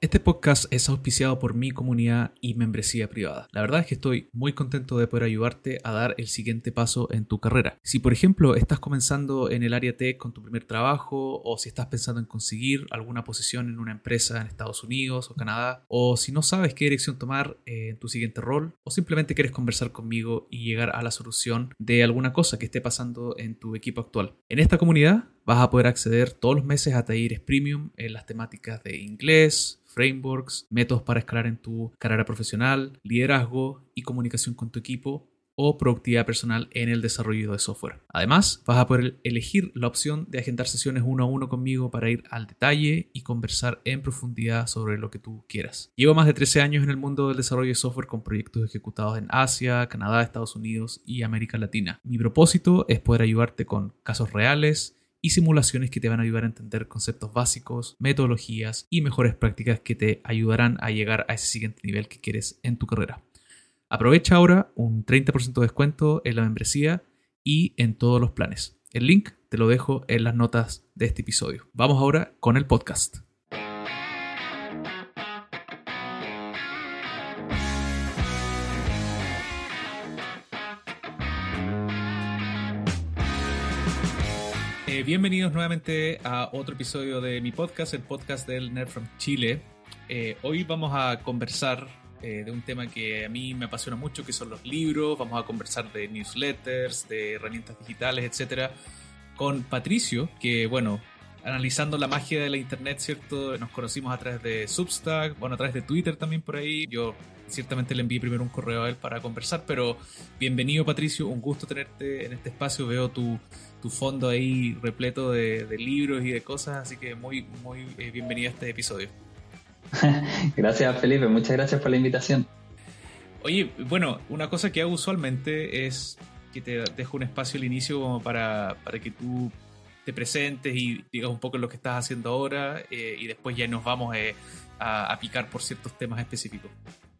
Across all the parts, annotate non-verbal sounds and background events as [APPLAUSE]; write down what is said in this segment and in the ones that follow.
Este podcast es auspiciado por mi comunidad y membresía privada. La verdad es que estoy muy contento de poder ayudarte a dar el siguiente paso en tu carrera. Si por ejemplo estás comenzando en el área tech con tu primer trabajo o si estás pensando en conseguir alguna posición en una empresa en Estados Unidos o Canadá o si no sabes qué dirección tomar eh, en tu siguiente rol o simplemente quieres conversar conmigo y llegar a la solución de alguna cosa que esté pasando en tu equipo actual. En esta comunidad vas a poder acceder todos los meses a talleres premium en las temáticas de inglés, frameworks, métodos para escalar en tu carrera profesional, liderazgo y comunicación con tu equipo o productividad personal en el desarrollo de software. Además, vas a poder elegir la opción de agendar sesiones uno a uno conmigo para ir al detalle y conversar en profundidad sobre lo que tú quieras. Llevo más de 13 años en el mundo del desarrollo de software con proyectos ejecutados en Asia, Canadá, Estados Unidos y América Latina. Mi propósito es poder ayudarte con casos reales, y simulaciones que te van a ayudar a entender conceptos básicos, metodologías y mejores prácticas que te ayudarán a llegar a ese siguiente nivel que quieres en tu carrera. Aprovecha ahora un 30% de descuento en la membresía y en todos los planes. El link te lo dejo en las notas de este episodio. Vamos ahora con el podcast. Bienvenidos nuevamente a otro episodio de mi podcast, el podcast del Nerd from Chile. Eh, hoy vamos a conversar eh, de un tema que a mí me apasiona mucho, que son los libros. Vamos a conversar de newsletters, de herramientas digitales, etcétera, con Patricio, que bueno, analizando la magia de la internet, ¿cierto? Nos conocimos a través de Substack, bueno, a través de Twitter también por ahí. Yo ciertamente le envié primero un correo a él para conversar, pero bienvenido Patricio, un gusto tenerte en este espacio. Veo tu tu fondo ahí repleto de, libros y de cosas, así que muy, muy eh, bienvenido a este episodio. [LAUGHS] gracias Felipe, muchas gracias por la invitación. Oye, bueno, una cosa que hago usualmente es que te dejo un espacio al inicio como para, para que tú te presentes y digas un poco lo que estás haciendo ahora eh, y después ya nos vamos eh, a, a picar por ciertos temas específicos.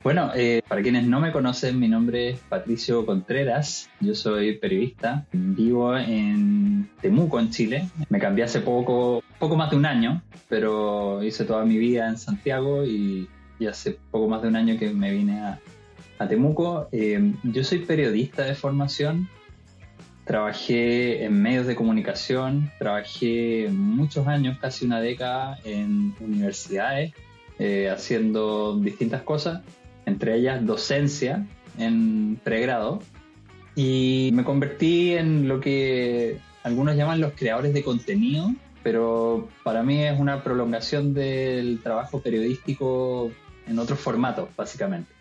Bueno, eh, para quienes no me conocen, mi nombre es Patricio Contreras, yo soy periodista, vivo en Temuco, en Chile. Me cambié hace poco, poco más de un año, pero hice toda mi vida en Santiago y, hace poco más de un año que me vine a, Temuco. Eh, yo soy periodista de formación, trabajé en medios de comunicación, trabajé muchos años, casi una década, en universidades, eh, haciendo distintas cosas entre ellas docencia en pregrado, y me convertí en lo que algunos llaman los creadores de contenido, pero para mí es una prolongación del trabajo periodístico en otros formatos, básicamente.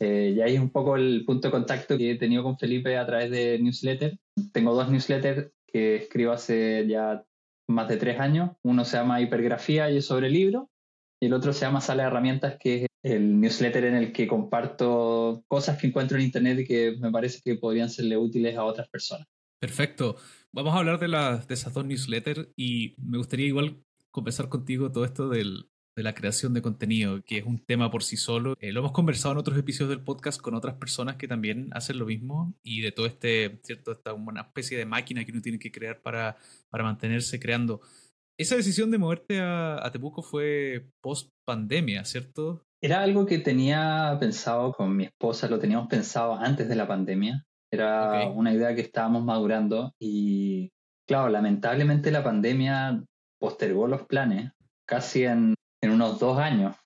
Eh, y ahí es un poco el punto de contacto que he tenido con Felipe a través de newsletter. Tengo dos newsletters que escribo hace ya más de tres años. Uno se llama Hipergrafía y es sobre libros, y el otro se llama Sala de Herramientas, que es el newsletter en el que comparto cosas que encuentro en Internet y que me parece que podrían serle útiles a otras personas. Perfecto. Vamos a hablar de, de esas dos newsletters y me gustaría igual conversar contigo todo esto del, de la creación de contenido, que es un tema por sí solo. Eh, lo hemos conversado en otros episodios del podcast con otras personas que también hacen lo mismo y de todo este, ¿cierto? Esta una especie de máquina que uno tiene que crear para, para mantenerse creando. Esa decisión de moverte a, a Temuco fue post pandemia, ¿cierto? Era algo que tenía pensado con mi esposa, lo teníamos pensado antes de la pandemia. Era una idea que estábamos madurando y, claro, lamentablemente la pandemia postergó los planes casi en, unos dos años,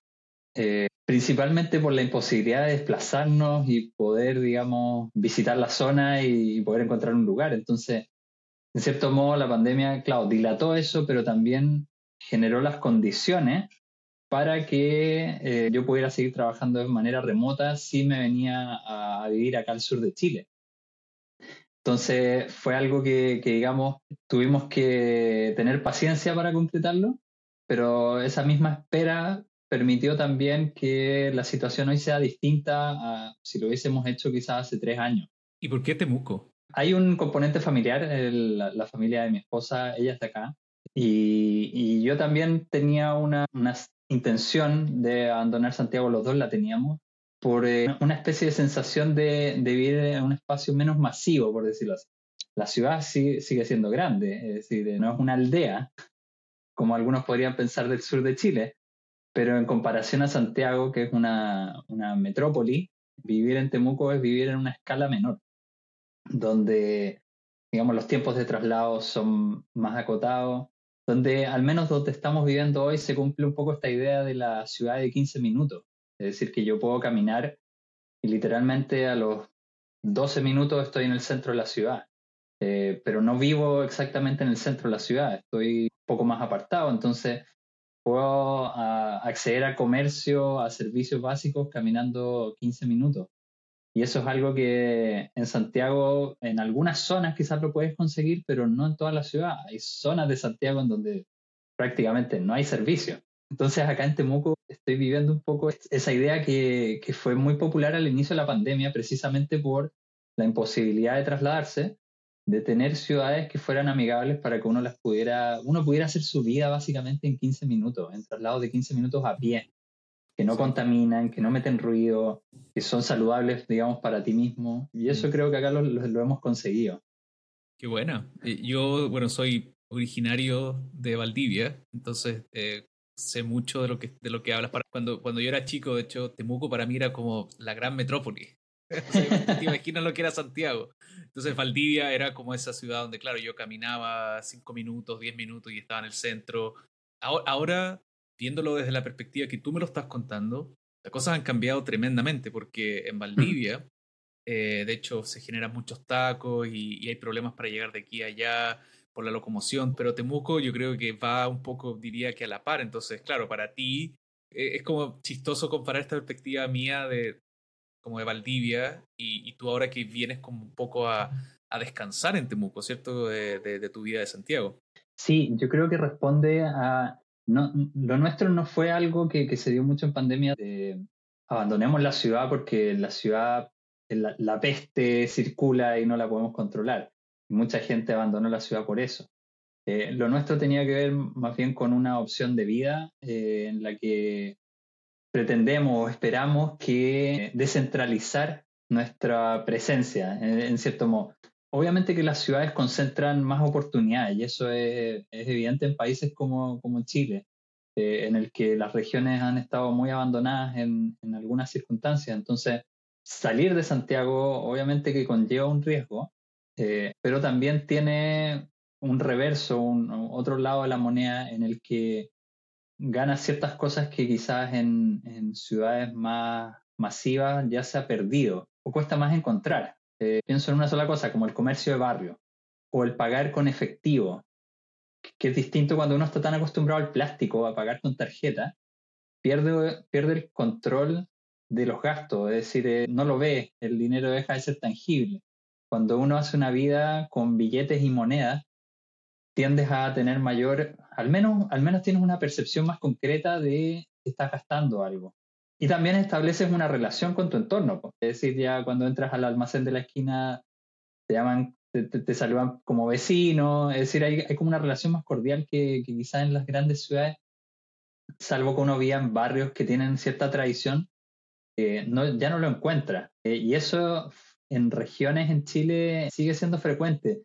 eh, principalmente por la imposibilidad de desplazarnos y poder, digamos, visitar la zona y poder encontrar un lugar. Entonces, en cierto modo, la pandemia, claro, dilató eso, pero también generó las condiciones para que eh, yo pudiera seguir trabajando de manera remota si me venía a, vivir acá al sur de Chile. Entonces fue algo que, digamos, tuvimos que tener paciencia para concretarlo, pero esa misma espera permitió también que la situación hoy sea distinta a si lo hubiésemos hecho quizás hace tres años. ¿Y por qué Temuco? Hay un componente familiar, la, familia de mi esposa, ella está acá, y, yo también tenía una, intención de abandonar Santiago, los dos la teníamos, por eh, una especie de sensación de, vivir en un espacio menos masivo, por decirlo así. La ciudad sigue, sigue siendo grande, es decir, no es una aldea, como algunos podrían pensar del sur de Chile, pero en comparación a Santiago, que es una metrópoli, vivir en Temuco es vivir en una escala menor, donde, digamos, los tiempos de traslado son más acotados, donde al menos donde estamos viviendo hoy se cumple un poco esta idea de la ciudad de 15 minutos. Es decir, que yo puedo caminar y literalmente a los 12 minutos estoy en el centro de la ciudad. Eh, pero no vivo exactamente en el centro de la ciudad, estoy un poco más apartado, entonces puedo acceder a comercio, a servicios básicos caminando 15 minutos. Y eso es algo que en Santiago, en algunas zonas quizás lo puedes conseguir, pero no en toda la ciudad. Hay zonas de Santiago en donde prácticamente no hay servicio. Entonces acá en Temuco estoy viviendo un poco esa idea que, fue muy popular al inicio de la pandemia, precisamente por la imposibilidad de trasladarse, de tener ciudades que fueran amigables para que uno las pudiera, uno pudiera hacer su vida básicamente en 15 minutos, en traslados de 15 minutos a pie, que no contaminan, que no meten ruido, que son saludables, digamos, para ti mismo. Y eso mm. creo que acá lo, lo, hemos conseguido. Qué buena. Eh, yo, bueno, soy originario de Valdivia, entonces eh, sé mucho de lo que, de lo que hablas. Cuando, cuando yo era chico, de hecho, Temuco para mí era como la gran metrópoli. [LAUGHS] te imaginas lo que era Santiago. Entonces Valdivia era como esa ciudad donde, claro, yo caminaba cinco minutos, diez minutos y estaba en el centro. Ahora, viéndolo desde la perspectiva que tú me lo estás contando, las cosas han cambiado tremendamente porque en Valdivia, eh, de hecho, se generan muchos tacos y, hay problemas para llegar de aquí a allá por la locomoción, pero Temuco yo creo que va un poco, diría que a la par. Entonces, claro, para ti eh, es como chistoso comparar esta perspectiva mía de, como de Valdivia, y, tú ahora que vienes como un poco a, a descansar en Temuco, ¿cierto? De, de, tu vida de Santiago. Sí, yo creo que responde a... No, lo nuestro no fue algo que, se dio mucho en pandemia de abandonemos la ciudad porque la ciudad, la, peste circula y no la podemos controlar. Mucha gente abandonó la ciudad por eso. Eh, lo nuestro tenía que ver más bien con una opción de vida eh, en la que pretendemos o esperamos que descentralizar nuestra presencia, en, cierto modo. Obviamente que las ciudades concentran más oportunidades y eso es, evidente en países como, Chile, eh, en el que las regiones han estado muy abandonadas en, algunas circunstancias. Entonces, salir de Santiago obviamente que conlleva un riesgo, eh, pero también tiene un reverso, un, otro lado de la moneda en el que gana ciertas cosas que quizás en, en, ciudades más masivas ya se ha perdido o cuesta más encontrar. Eh, pienso en una sola cosa, como el comercio de barrio o el pagar con efectivo, que es distinto cuando uno está tan acostumbrado al plástico, a pagar con tarjeta, pierde, pierde el control de los gastos, es decir, eh, no lo ve, el dinero deja de ser tangible. Cuando uno hace una vida con billetes y monedas, tiendes a tener mayor, al menos, al menos tienes una percepción más concreta de que estás gastando algo. Y también estableces una relación con tu entorno. Es decir, ya cuando entras al almacén de la esquina, te llaman, te, saludan como vecino. Es decir, hay, hay, como una relación más cordial que, que quizás en las grandes ciudades, salvo que uno viva en barrios que tienen cierta tradición, eh, ya no lo encuentra. Eh, y eso en regiones en Chile sigue siendo frecuente.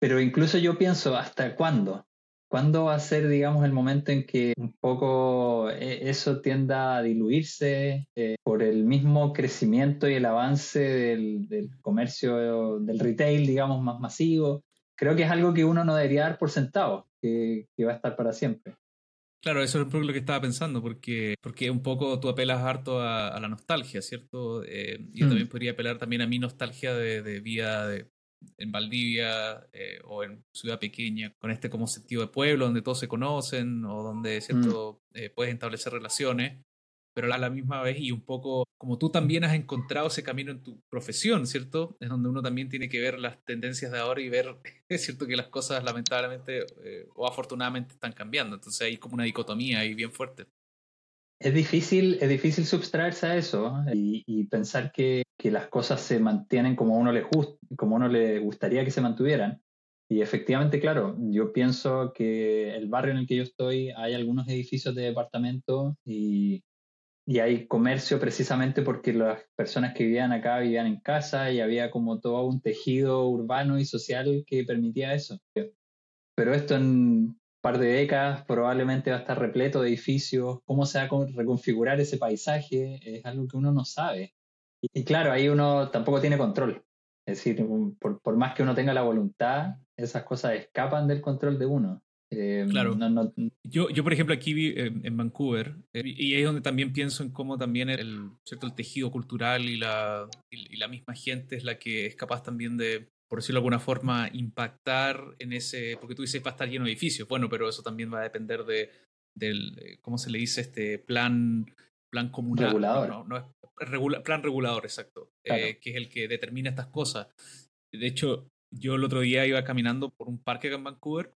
Pero incluso yo pienso, ¿hasta cuándo? ¿Cuándo va a ser, digamos, el momento en que un poco eh, eso tienda a diluirse eh, por el mismo crecimiento y el avance del, comercio, del retail, digamos, más masivo? Creo que es algo que uno no debería dar por sentado, que, va a estar para siempre. Claro, eso es lo que estaba pensando, porque, porque un poco tú apelas harto a, la nostalgia, ¿cierto? Eh, yo mm. también podría apelar también a mi nostalgia de, de vida de, en Valdivia eh, o en ciudad pequeña, con este como sentido de pueblo donde todos se conocen o donde ¿cierto? Mm. Eh, puedes establecer relaciones, pero a la misma vez y un poco como tú también has encontrado ese camino en tu profesión, ¿cierto? Es donde uno también tiene que ver las tendencias de ahora y ver, [LAUGHS] es cierto que las cosas lamentablemente eh, o afortunadamente están cambiando, entonces hay como una dicotomía ahí bien fuerte. Es difícil, es difícil subtraerse a eso y, y pensar que, que, las cosas se mantienen como uno le como uno le gustaría que se mantuvieran. Y efectivamente, claro, yo pienso que el barrio en el que yo estoy hay algunos edificios de departamento y, y hay comercio precisamente porque las personas que vivían acá vivían en casa y había como todo un tejido urbano y social que permitía eso. Pero esto en, par de décadas probablemente va a estar repleto de edificios, cómo se va a reconfigurar ese paisaje, es algo que uno no sabe. Y, claro, ahí uno tampoco tiene control. Es decir, por, más que uno tenga la voluntad, esas cosas escapan del control de uno. Eh, claro. Yo, yo, por ejemplo, aquí vi en, Vancouver, eh, y ahí es donde también pienso en cómo también el, ¿cierto? el tejido cultural y la, y la misma gente es la que es capaz también de, por decirlo de alguna forma, impactar en ese, porque tú dices va a estar lleno de edificios, bueno, pero eso también va a depender de, del, ¿cómo se le dice? Este plan, plan comunal. Regulador. No, no, es plan regulador, exacto, eh, que es el que determina estas cosas. De hecho, yo el otro día iba caminando por un parque en Vancouver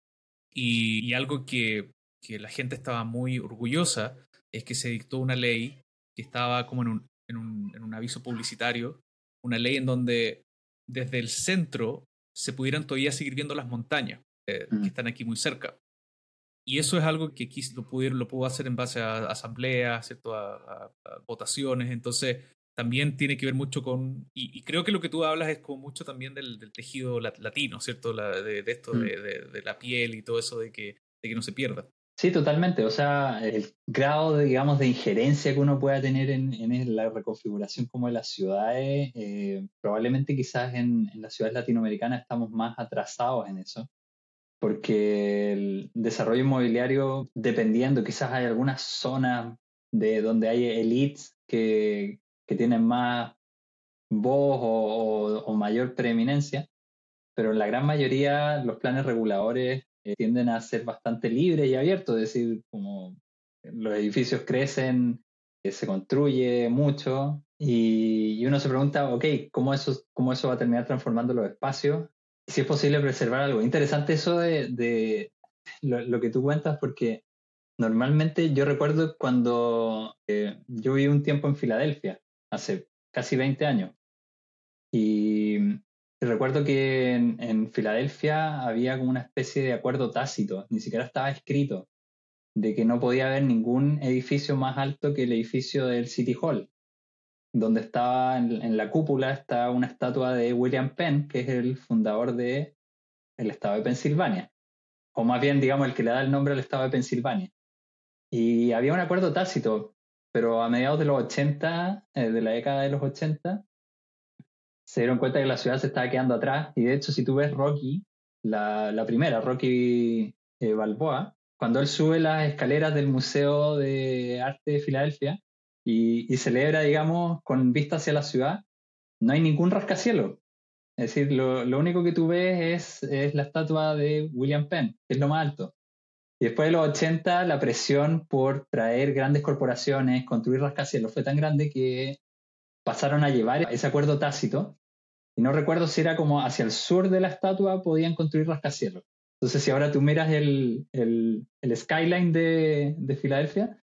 y, algo que, que, la gente estaba muy orgullosa es que se dictó una ley que estaba como en un, en un, en un aviso publicitario, una ley en donde desde el centro se pudieran todavía seguir viendo las montañas eh, que mm. están aquí muy cerca. Y eso es algo que aquí lo, pudo, lo puedo hacer en base a, asambleas, ¿cierto? A, votaciones. Entonces, también tiene que ver mucho con. Y, creo que lo que tú hablas es como mucho también del, tejido latino, ¿cierto? de, esto, mm. de, de, la piel y todo eso, de que, de que no se pierda. Sí, totalmente. O sea, el grado, de, digamos, de injerencia que uno pueda tener en, la reconfiguración como de las ciudades, eh, probablemente quizás en, las ciudades latinoamericanas estamos más atrasados en eso, porque el desarrollo inmobiliario, dependiendo, quizás hay algunas zonas de donde hay elites que, tienen más voz o, o mayor preeminencia, pero en la gran mayoría los planes reguladores eh, tienden a ser bastante libres y abiertos, es decir, como los edificios crecen, eh, se construye mucho y, uno se pregunta, ok, ¿cómo eso, ¿cómo eso va a terminar transformando los espacios? Si es posible preservar algo. Interesante eso de, lo, que tú cuentas porque normalmente yo recuerdo cuando eh, yo viví un tiempo en Filadelfia, hace casi 20 años, y Recuerdo que en, Filadelfia había como una especie de acuerdo tácito, ni siquiera estaba escrito, de que no podía haber ningún edificio más alto que el edificio del City Hall, donde estaba en, la cúpula está una estatua de William Penn, que es el fundador del el estado de Pensilvania, o más bien, digamos, el que le da el nombre al estado de Pensilvania. Y había un acuerdo tácito, pero a mediados de los 80, eh, de la década de los 80, se dieron cuenta que la ciudad se estaba quedando atrás. Y de hecho, si tú ves Rocky, la, primera, Rocky eh, Balboa, cuando él sube las escaleras del Museo de Arte de Filadelfia y, celebra, digamos, con vista hacia la ciudad, no hay ningún rascacielos. Es decir, lo, único que tú ves es, es, la estatua de William Penn, que es lo más alto. Y después de los 80, la presión por traer grandes corporaciones, construir rascacielos, fue tan grande que pasaron a llevar ese acuerdo tácito y no recuerdo si era como hacia el sur de la estatua podían construir rascacielos. Entonces, si ahora tú miras el, el, skyline de, de, Filadelfia,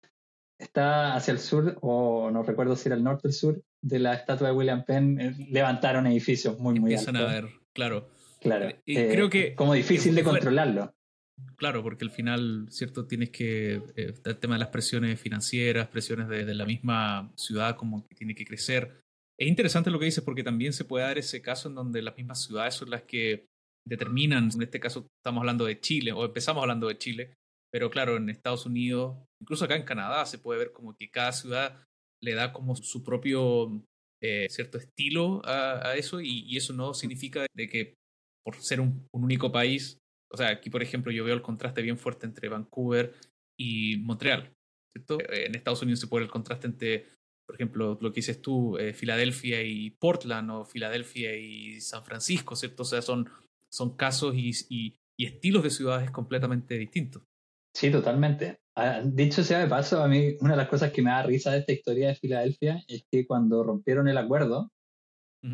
está hacia el sur, o no recuerdo si era el norte o el sur, de la estatua de William Penn, eh, levantaron edificios muy, muy Empiezan a ver, claro. Claro. Y eh, creo que. Como difícil de controlarlo. Claro, porque al final, ¿cierto? Tienes que. Eh, el tema de las presiones financieras, presiones de, de, la misma ciudad, como que tiene que crecer. Es interesante lo que dices porque también se puede dar ese caso en donde las mismas ciudades son las que determinan, en este caso estamos hablando de Chile, o empezamos hablando de Chile, pero claro, en Estados Unidos, incluso acá en Canadá, se puede ver como que cada ciudad le da como su propio eh, cierto estilo a, eso y, eso no significa de que por ser un, único país, o sea, aquí por ejemplo yo veo el contraste bien fuerte entre Vancouver y Montreal, ¿cierto? En Estados Unidos se puede ver el contraste entre por ejemplo, lo que dices tú, eh, Filadelfia y Portland o Filadelfia y San Francisco, ¿cierto? O sea, son, son casos y, estilos de ciudades completamente distintos. Sí, totalmente. Ah, dicho sea de paso, a mí una de las cosas que me da risa de esta historia de Filadelfia es que cuando rompieron el acuerdo,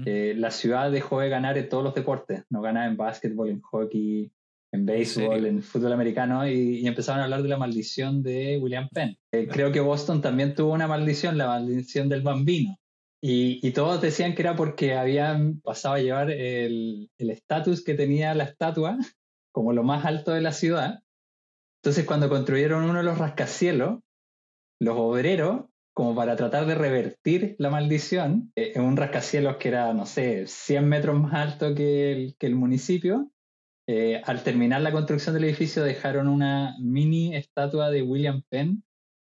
eh, la ciudad dejó de ganar en todos los deportes. No ganaba en básquetbol, en hockey, en béisbol, en fútbol americano, y, empezaron a hablar de la maldición de William Penn. Eh, creo que Boston también tuvo una maldición, la maldición del bambino. Y, todos decían que era porque habían pasado a llevar el estatus que tenía la estatua como lo más alto de la ciudad. Entonces, cuando construyeron uno de los rascacielos, los obreros, como para tratar de revertir la maldición, eh, en un rascacielos que era, no sé, 100 metros más alto que el, que el municipio, eh, al terminar la construcción del edificio dejaron una mini estatua de William Penn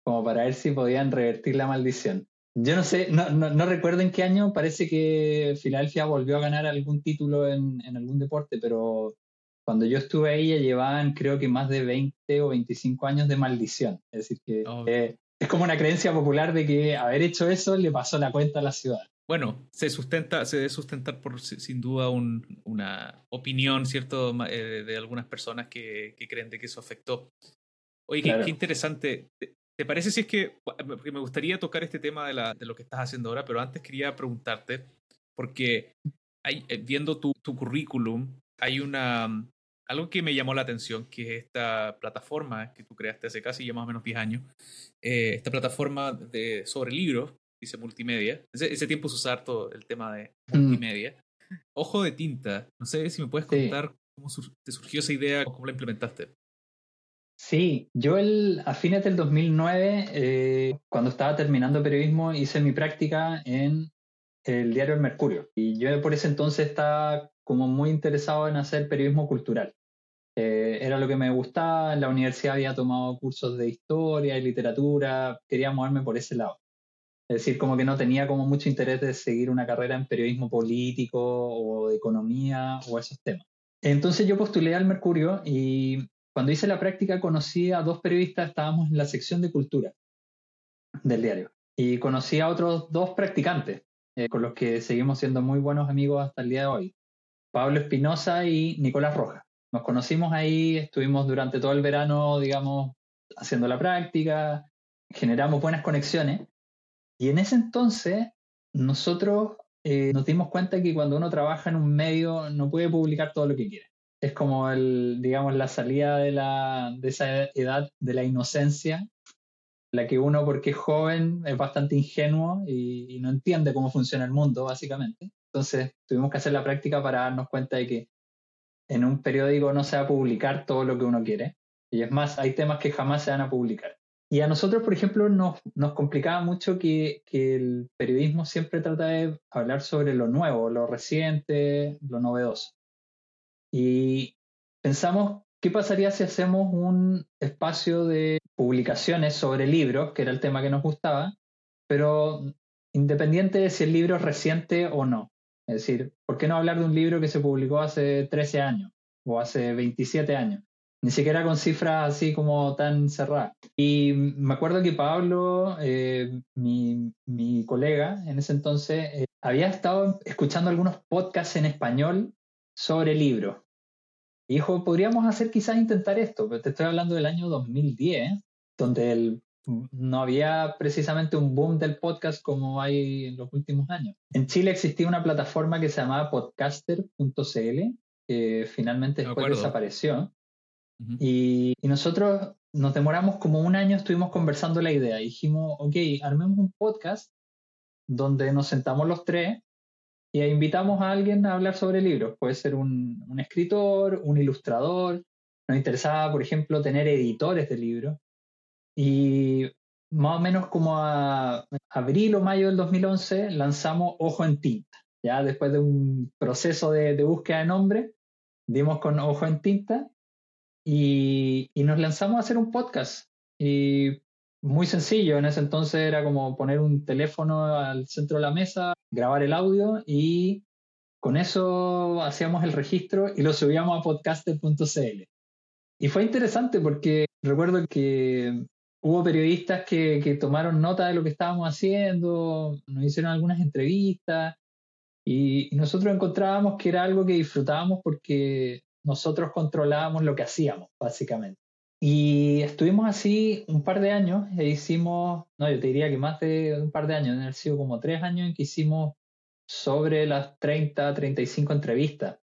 como para ver si podían revertir la maldición. Yo no sé, no, no, recuerdo en qué año, parece que Filadelfia volvió a ganar algún título en, en, algún deporte, pero cuando yo estuve ahí ya llevaban creo que más de 20 o 25 años de maldición. Es decir, que oh. eh, es como una creencia popular de que haber hecho eso le pasó la cuenta a la ciudad. Bueno, se sustenta, se debe sustentar por sin duda una opinión, ¿cierto?, eh, de, algunas personas que, creen de que eso afectó. Oye, qué, interesante. ¿Te parece si es que, porque me gustaría tocar este tema de, la, de lo que estás haciendo ahora, pero antes quería preguntarte, porque hay, eh, viendo tu, tu currículum, hay una, algo que me llamó la atención, que es esta plataforma que tú creaste hace casi ya más o menos 10 años, eh, esta plataforma de, sobre libros, dice multimedia. Ese, ese tiempo se usar harto el tema de mm. multimedia. Ojo de tinta, no sé si me puedes contar cómo te surgió esa idea o cómo la implementaste. Sí, yo el, a fines del 2009, eh, cuando estaba terminando periodismo, hice mi práctica en el diario El Mercurio. Y yo por ese entonces estaba como muy interesado en hacer periodismo cultural. Eh, era lo que me gustaba, en la universidad había tomado cursos de historia y literatura, quería moverme por ese lado. Es decir, como que no tenía como mucho interés de seguir una carrera en periodismo político o de economía o esos temas. Entonces yo postulé al Mercurio y cuando hice la práctica conocí a dos periodistas, estábamos en la sección de cultura del diario, y conocí a otros dos practicantes eh, con los que seguimos siendo muy buenos amigos hasta el día de hoy, Pablo Espinosa y Nicolás Rojas. Nos conocimos ahí, estuvimos durante todo el verano, digamos, haciendo la práctica, generamos buenas conexiones, y en ese entonces nosotros eh, nos dimos cuenta que cuando uno trabaja en un medio no puede publicar todo lo que quiere. Es como el, digamos, la salida de, la, de esa edad de la inocencia la que uno, porque es joven, es bastante ingenuo y, no entiende cómo funciona el mundo, básicamente. Entonces, tuvimos que hacer la práctica para darnos cuenta de que en un periódico no se va a publicar todo lo que uno quiere. Y es más, hay temas que jamás se van a publicar. Y a nosotros, por ejemplo, nos, complicaba mucho que, que, el periodismo siempre trata de hablar sobre lo nuevo, lo reciente, lo novedoso. Y pensamos ¿Qué pasaría si hacemos un espacio de publicaciones sobre libros, que era el tema que nos gustaba, pero independiente de si el libro es reciente o no? Es decir, ¿por qué no hablar de un libro que se publicó hace 13 años o hace 27 años? Ni siquiera con cifras así como tan cerradas. Y me acuerdo que Pablo, eh, mi, mi, colega en ese entonces, eh, había estado escuchando algunos podcasts en español sobre libros dijo, podríamos hacer quizás intentar esto, pero te estoy hablando del año 2010, donde el, no había precisamente un boom del podcast como hay en los últimos años. En Chile existía una plataforma que se llamaba podcaster.cl, que finalmente después desapareció. Y, nosotros nos demoramos como un año, estuvimos conversando la idea. Y dijimos, ok, armemos un podcast donde nos sentamos los tres y invitamos a alguien a hablar sobre libros. Puede ser un, un escritor, un ilustrador. Nos interesaba, por ejemplo, tener editores de libros. Y más o menos como a abril o mayo del 2011 lanzamos Ojo en Tinta. Ya después de un proceso de, de búsqueda de nombre, dimos con Ojo en Tinta y, y, nos lanzamos a hacer un podcast. Y muy sencillo, en ese entonces era como poner un teléfono al centro de la mesa, grabar el audio y con eso hacíamos el registro y lo subíamos a podcaster.cl. Y fue interesante porque recuerdo que hubo periodistas que, que, tomaron nota de lo que estábamos haciendo, nos hicieron algunas entrevistas y, y nosotros encontrábamos que era algo que disfrutábamos porque nosotros controlábamos lo que hacíamos, básicamente. Y estuvimos así un par de años e hicimos, no, yo te diría que más de un par de años, han sido como tres años en que hicimos sobre las 30, 35 entrevistas.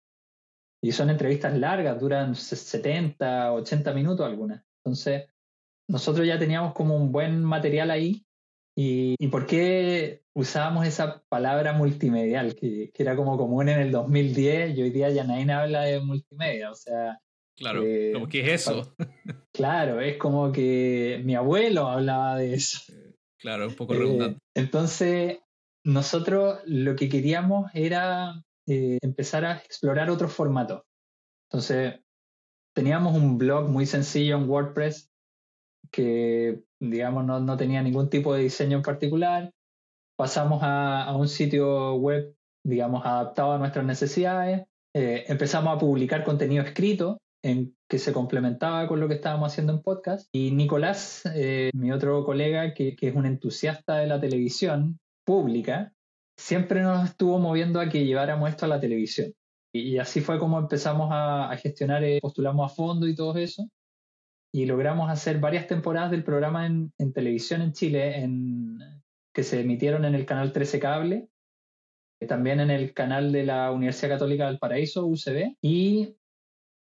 Y son entrevistas largas, duran 70, 80 minutos algunas. Entonces, nosotros ya teníamos como un buen material ahí. ¿Y, y por qué usábamos esa palabra multimedial, que, que, era como común en el 2010 y hoy día ya nadie habla de multimedia? O sea, Claro, eh, ¿qué es eso? Claro, es como que mi abuelo hablaba de eso. Claro, un poco redundante. Eh, entonces, nosotros lo que queríamos era eh, empezar a explorar otros formatos. Entonces, teníamos un blog muy sencillo en WordPress que, digamos, no, no tenía ningún tipo de diseño en particular. Pasamos a, a un sitio web, digamos, adaptado a nuestras necesidades. Eh, empezamos a publicar contenido escrito en que se complementaba con lo que estábamos haciendo en podcast. Y Nicolás, eh, mi otro colega, que, que, es un entusiasta de la televisión pública, siempre nos estuvo moviendo a que lleváramos esto a la televisión. Y, así fue como empezamos a, gestionar, eh, postulamos a fondo y todo eso. Y logramos hacer varias temporadas del programa en, en televisión en Chile, en, que se emitieron en el canal 13 Cable, también en el canal de la Universidad Católica del Paraíso, UCB, y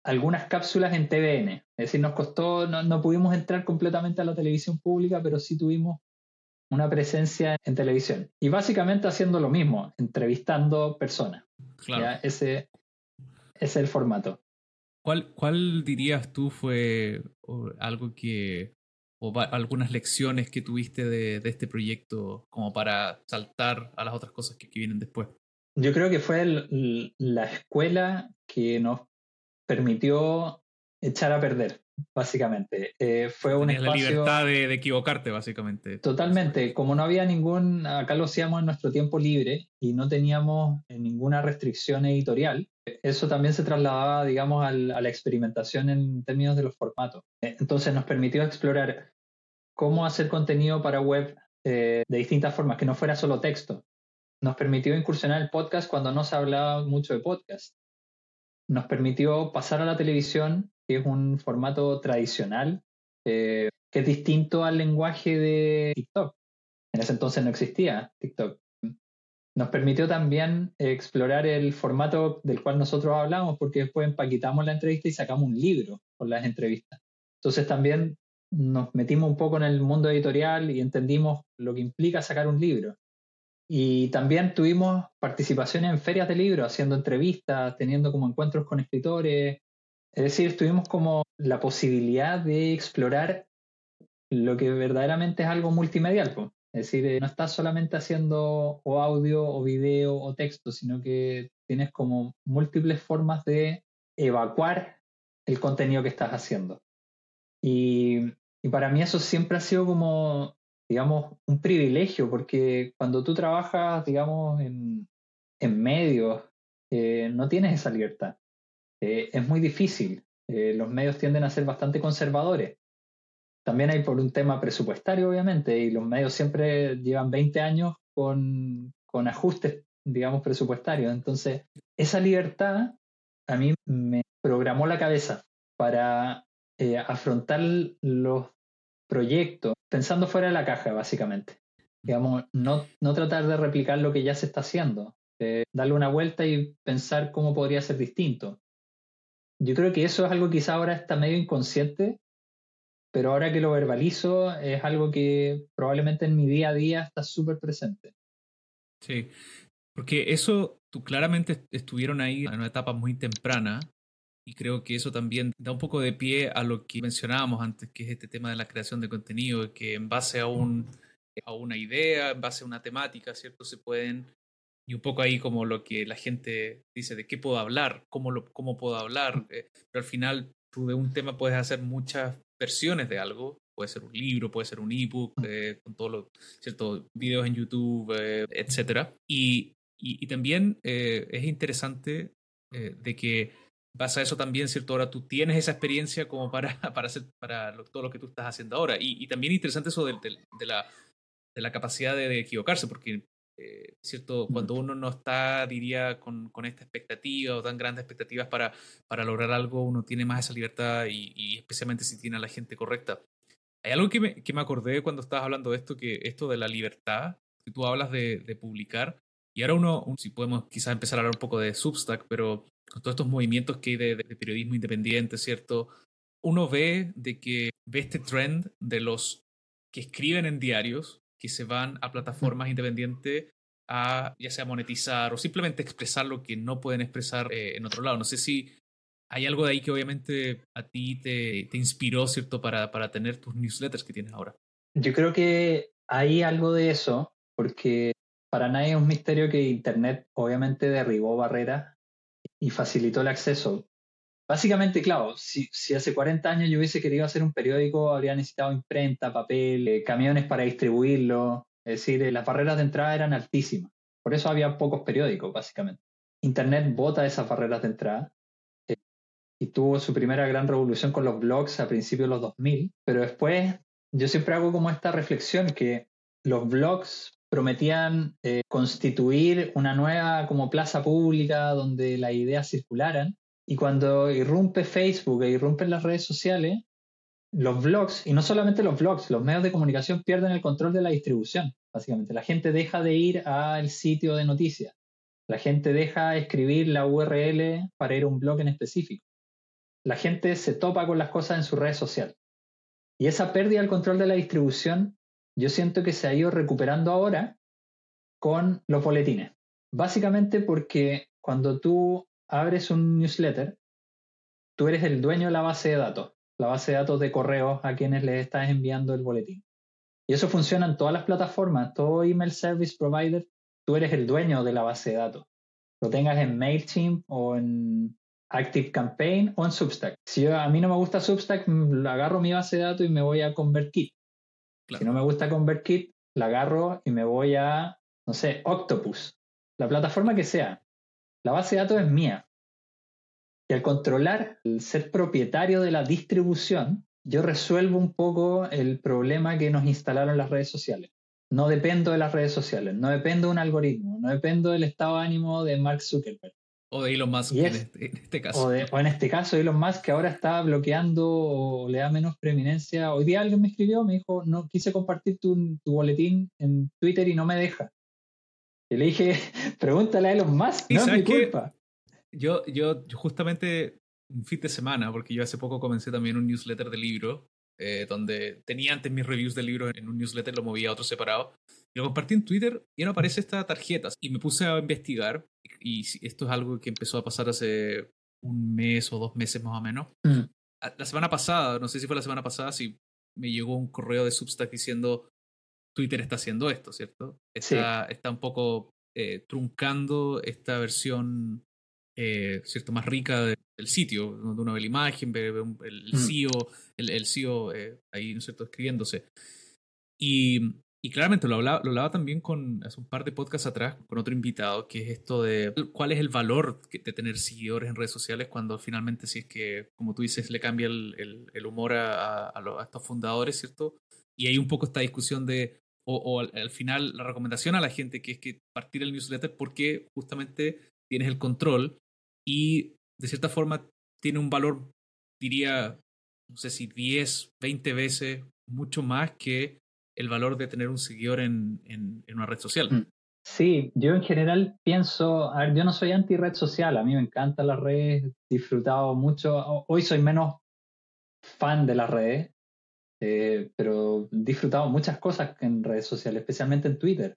algunas cápsulas en TVN. Es decir, nos costó, no, no, pudimos entrar completamente a la televisión pública, pero sí tuvimos una presencia en televisión. Y básicamente haciendo lo mismo, entrevistando personas. Claro. ese es el formato. ¿Cuál, ¿Cuál dirías tú fue algo que, o algunas lecciones que tuviste de, de, este proyecto como para saltar a las otras cosas que, que vienen después? Yo creo que fue el, la escuela que nos permitió echar a perder, básicamente. Eh, fue un espacio... la libertad de, de, equivocarte, básicamente. Totalmente. Como no había ningún... Acá lo hacíamos en nuestro tiempo libre y no teníamos ninguna restricción editorial, eso también se trasladaba, digamos, a la experimentación en términos de los formatos. Entonces nos permitió explorar cómo hacer contenido para web eh, de distintas formas, que no fuera solo texto. Nos permitió incursionar el podcast cuando no se hablaba mucho de podcast nos permitió pasar a la televisión, que es un formato tradicional, eh, que es distinto al lenguaje de TikTok. En ese entonces no existía TikTok. Nos permitió también explorar el formato del cual nosotros hablamos, porque después empaquetamos la entrevista y sacamos un libro con las entrevistas. Entonces también nos metimos un poco en el mundo editorial y entendimos lo que implica sacar un libro. Y también tuvimos participación en ferias de libros, haciendo entrevistas, teniendo como encuentros con escritores. Es decir, tuvimos como la posibilidad de explorar lo que verdaderamente es algo multimedial. Es decir, eh, no estás solamente haciendo o audio o video o texto, sino que tienes como múltiples formas de evacuar el contenido que estás haciendo. Y, para mí eso siempre ha sido como digamos, un privilegio, porque cuando tú trabajas, digamos, en, medios, eh, no tienes esa libertad. Eh, es muy difícil. Los medios tienden a ser bastante conservadores. También hay por un tema presupuestario, obviamente, y los medios siempre llevan 20 años con, con ajustes, digamos, presupuestarios. Entonces, esa libertad a mí me programó la cabeza para afrontar los proyectos pensando fuera de la caja, básicamente. Digamos, no, no tratar de replicar lo que ya se está haciendo, eh, darle una vuelta y pensar cómo podría ser distinto. Yo creo que eso es algo que quizá ahora está medio inconsciente, pero ahora que lo verbalizo es algo que probablemente en mi día a día está súper presente. Sí, porque eso, tú claramente estuvieron ahí en una etapa muy temprana y creo que eso también da un poco de pie a lo que mencionábamos antes, que es este tema de la creación de contenido, que en base a, un, a una idea, en base a una temática, ¿cierto? Se pueden, y un poco ahí como lo que la gente dice, de qué puedo hablar, cómo, lo, cómo puedo hablar, eh, pero al final tú de un tema puedes hacer muchas versiones de algo, puede ser un libro, puede ser un ebook, eh, con todos los ciertos videos en YouTube, eh, etc. Y, y, y también es interesante de que pasa eso también, ¿cierto? Ahora tú tienes esa experiencia como para, [LAUGHS] para hacer para todo lo que tú estás haciendo ahora. Y, y también interesante eso de, de, de, la, de la capacidad de, equivocarse, porque, eh, ¿cierto? Cuando uno no está, diría, con, con, esta expectativa o tan grandes expectativas para, para lograr algo, uno tiene más esa libertad y, y especialmente si tiene a la gente correcta. Hay algo que me, que me acordé cuando estabas hablando de esto, que esto de la libertad, que tú hablas de, de publicar, y ahora uno, si podemos quizás empezar a hablar un poco de Substack, pero con todos estos movimientos que hay de, de, periodismo independiente, ¿cierto? Uno ve de que ve este trend de los que escriben en diarios, que se van a plataformas independientes a ya sea monetizar o simplemente expresar lo que no pueden expresar eh, en otro lado. No sé si hay algo de ahí que obviamente a ti te, te inspiró, ¿cierto?, para, para tener tus newsletters que tienes ahora. Yo creo que hay algo de eso, porque para nadie es un misterio que Internet obviamente derribó barreras y facilitó el acceso. Básicamente, claro, si, hace 40 años yo hubiese querido hacer un periódico, habría necesitado imprenta, papel, eh, camiones para distribuirlo. Es decir, eh, las barreras de entrada eran altísimas. Por eso había pocos periódicos, básicamente. Internet bota esas barreras de entrada eh, y tuvo su primera gran revolución con los blogs a principios de los 2000, pero después yo siempre hago como esta reflexión que los blogs prometían eh, constituir una nueva como plaza pública donde las ideas circularan y cuando irrumpe Facebook e irrumpen las redes sociales, los blogs, y no solamente los blogs, los medios de comunicación pierden el control de la distribución, básicamente. La gente deja de ir al sitio de noticias. La gente deja de escribir la URL para ir a un blog en específico. La gente se topa con las cosas en su red social. Y esa pérdida del control de la distribución, yo siento que se ha ido recuperando ahora con los boletines. Básicamente porque cuando tú abres un newsletter, tú eres el dueño de la base de datos, la base de datos de correos a quienes les estás enviando el boletín. Y eso funciona en todas las plataformas, todo email service provider, tú eres el dueño de la base de datos. Lo tengas en MailChimp o en Active Campaign o en Substack. Si a mí no me gusta Substack, mm, agarro mi base de datos y me voy a ConvertKit. Si no me gusta ConvertKit, la agarro y me voy a, no sé, Octopus, la plataforma que sea. La base de datos es mía. Y al controlar, el ser propietario de la distribución, yo resuelvo un poco el problema que nos instalaron las redes sociales. No dependo de las redes sociales, no dependo de un algoritmo, no dependo del estado de ánimo de Mark Zuckerberg. O de Elon Musk este, en, este, caso. O, en este caso, Elon Musk que ahora está bloqueando o le da menos preeminencia. Hoy día alguien me escribió, me dijo, no quise compartir tu, boletín en Twitter y no me deja. Y le dije, [LAUGHS] pregúntale a Elon Musk, no es mi culpa. Yo, yo, justamente un fin de semana, porque yo hace poco comencé también un newsletter de libro, eh, donde tenía antes mis reviews de libros en un newsletter, lo movía a otro separado. Lo compartí en Twitter y no aparece esta tarjeta. Y me puse a investigar, y esto es algo que empezó a pasar hace un mes o dos meses más o menos. Mm. La semana pasada, no sé si fue la semana pasada, si me llegó un correo de Substack diciendo Twitter está haciendo esto, ¿cierto? Está, está un poco eh, truncando esta versión, eh, ¿cierto? Más rica del sitio, donde uno ve la imagen, ve, el, mm. CEO, el, el CEO eh, ahí, ¿no es cierto?, escribiéndose. Y y claramente lo hablaba, lo hablaba también con hace un par de podcasts atrás con otro invitado, que es esto de cuál es el valor de tener seguidores en redes sociales cuando finalmente, si es que, como tú dices, le cambia el, el, humor a, a, estos fundadores, ¿cierto? Y hay un poco esta discusión de, o, al, final, la recomendación a la gente que es que partir el newsletter porque justamente tienes el control y de cierta forma tiene un valor, diría, no sé si 10, 20 veces mucho más que el valor de tener un seguidor en, en, una red social. Mm. Sí, yo en general pienso, a ver, yo no soy anti-red social, a mí me encantan las redes, disfrutado mucho, hoy soy menos fan de las redes, eh, pero he disfrutado muchas cosas en redes sociales, especialmente en Twitter.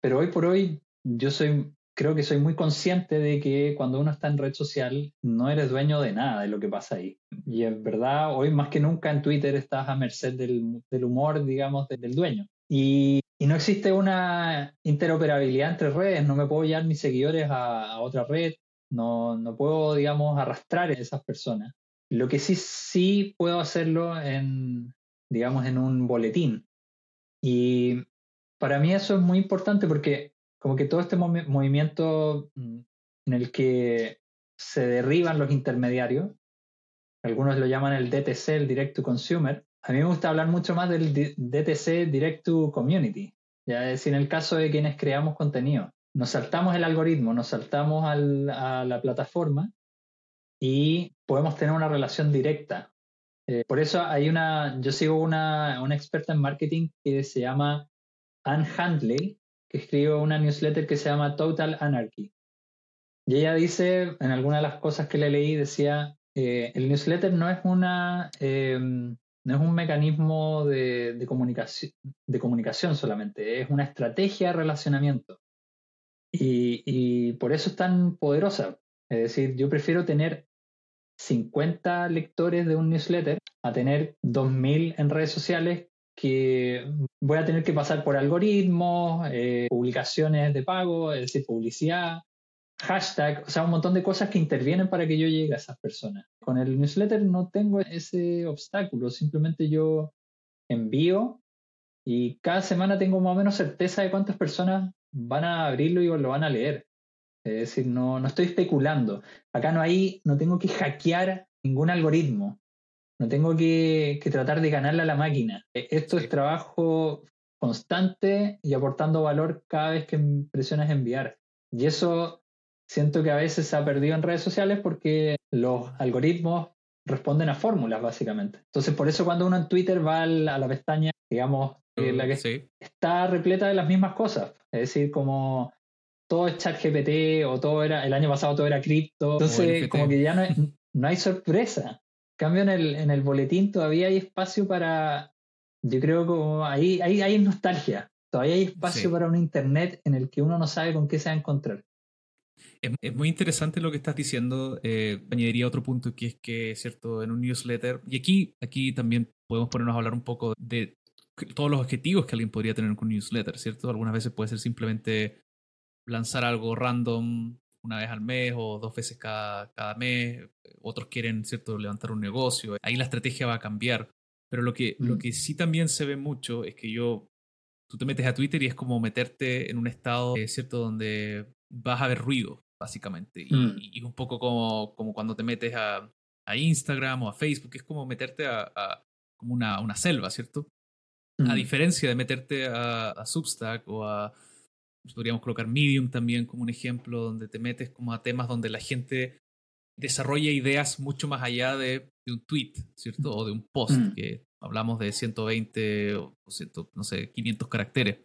Pero hoy por hoy yo soy creo que soy muy consciente de que cuando uno está en red social no eres dueño de nada de lo que pasa ahí. Y es verdad, hoy más que nunca en Twitter estás a merced del, del humor, digamos, del dueño. Y, y, no existe una interoperabilidad entre redes, no me puedo llevar mis seguidores a, a otra red, no, no puedo, digamos, arrastrar a esas personas. Lo que sí, sí puedo hacerlo en, digamos, en un boletín. Y para mí eso es muy importante porque como que todo este movimiento mm, en el que se derriban los intermediarios, algunos lo llaman el DTC, el Direct to Consumer, a mí me gusta hablar mucho más del DTC, Direct to Community, ya es en el caso de quienes creamos contenido. Nos saltamos el algoritmo, nos saltamos a la plataforma y podemos tener una relación directa. Eh, por eso hay una, yo sigo una, una experta en marketing que se llama Anne Handley, que escribió una newsletter que se llama Total Anarchy. Y ella dice, en alguna de las cosas que le leí, decía, eh, el newsletter no es, una, em, no es un mecanismo de, de, comunicación, de comunicación solamente, es una estrategia de relacionamiento. Y, y por eso es tan poderosa. Es decir, yo prefiero tener 50 lectores de un newsletter a tener 2.000 en redes sociales que voy a tener que pasar por algoritmos, eh, publicaciones de pago, es decir, publicidad, hashtag, o sea, un montón de cosas que intervienen para que yo llegue a esas personas. Con el newsletter no tengo ese obstáculo, simplemente yo envío y cada semana tengo más o menos certeza de cuántas personas van a abrirlo y lo van a leer. Es decir, no, no estoy especulando. Acá no hay, no tengo que hackear ningún algoritmo. No tengo que, que tratar de ganarle a la máquina. E, esto es trabajo constante y aportando valor cada vez que presionas enviar. Y eso siento que a veces se ha perdido en redes sociales porque los algoritmos responden a fórmulas, básicamente. Entonces, por eso cuando uno en Twitter va a la pestaña, digamos, eh, la que está repleta de las mismas cosas. Es decir, como todo es chat GPT o todo era, el año pasado todo era cripto. Entonces, como que ya no, no hay sorpresa. En cambio, en el, en el boletín todavía hay espacio para, yo creo que ahí, ahí, hay nostalgia. Todavía hay espacio para un Internet en el que uno no sabe con qué se va a encontrar. Es, muy interesante lo que estás diciendo. Eh, añadiría otro punto que es que, cierto, en un newsletter, y aquí, aquí también podemos ponernos a hablar un poco de todos los objetivos que alguien podría tener con un newsletter, ¿cierto? Algunas veces puede ser simplemente lanzar algo random una vez al mes o dos veces cada, cada mes. Otros quieren, ¿cierto?, levantar un negocio. Ahí la estrategia va a cambiar. Pero lo que, lo mm. que sí también se ve mucho es que yo, tú te metes a Twitter y es como meterte en un estado, eh, ¿cierto?, donde vas a ver ruido, básicamente. Mm. Y, un poco como, como cuando te metes a, a, Instagram o a Facebook, es como meterte a, a como una, una selva, ¿cierto? A mm. diferencia de meterte a, a Substack o a, podríamos colocar Medium también como un ejemplo, donde te metes como a temas donde la gente desarrolla ideas mucho más allá de, un tweet, ¿cierto? O de un post, mm. que hablamos de 120 o, no sé, 500 caracteres.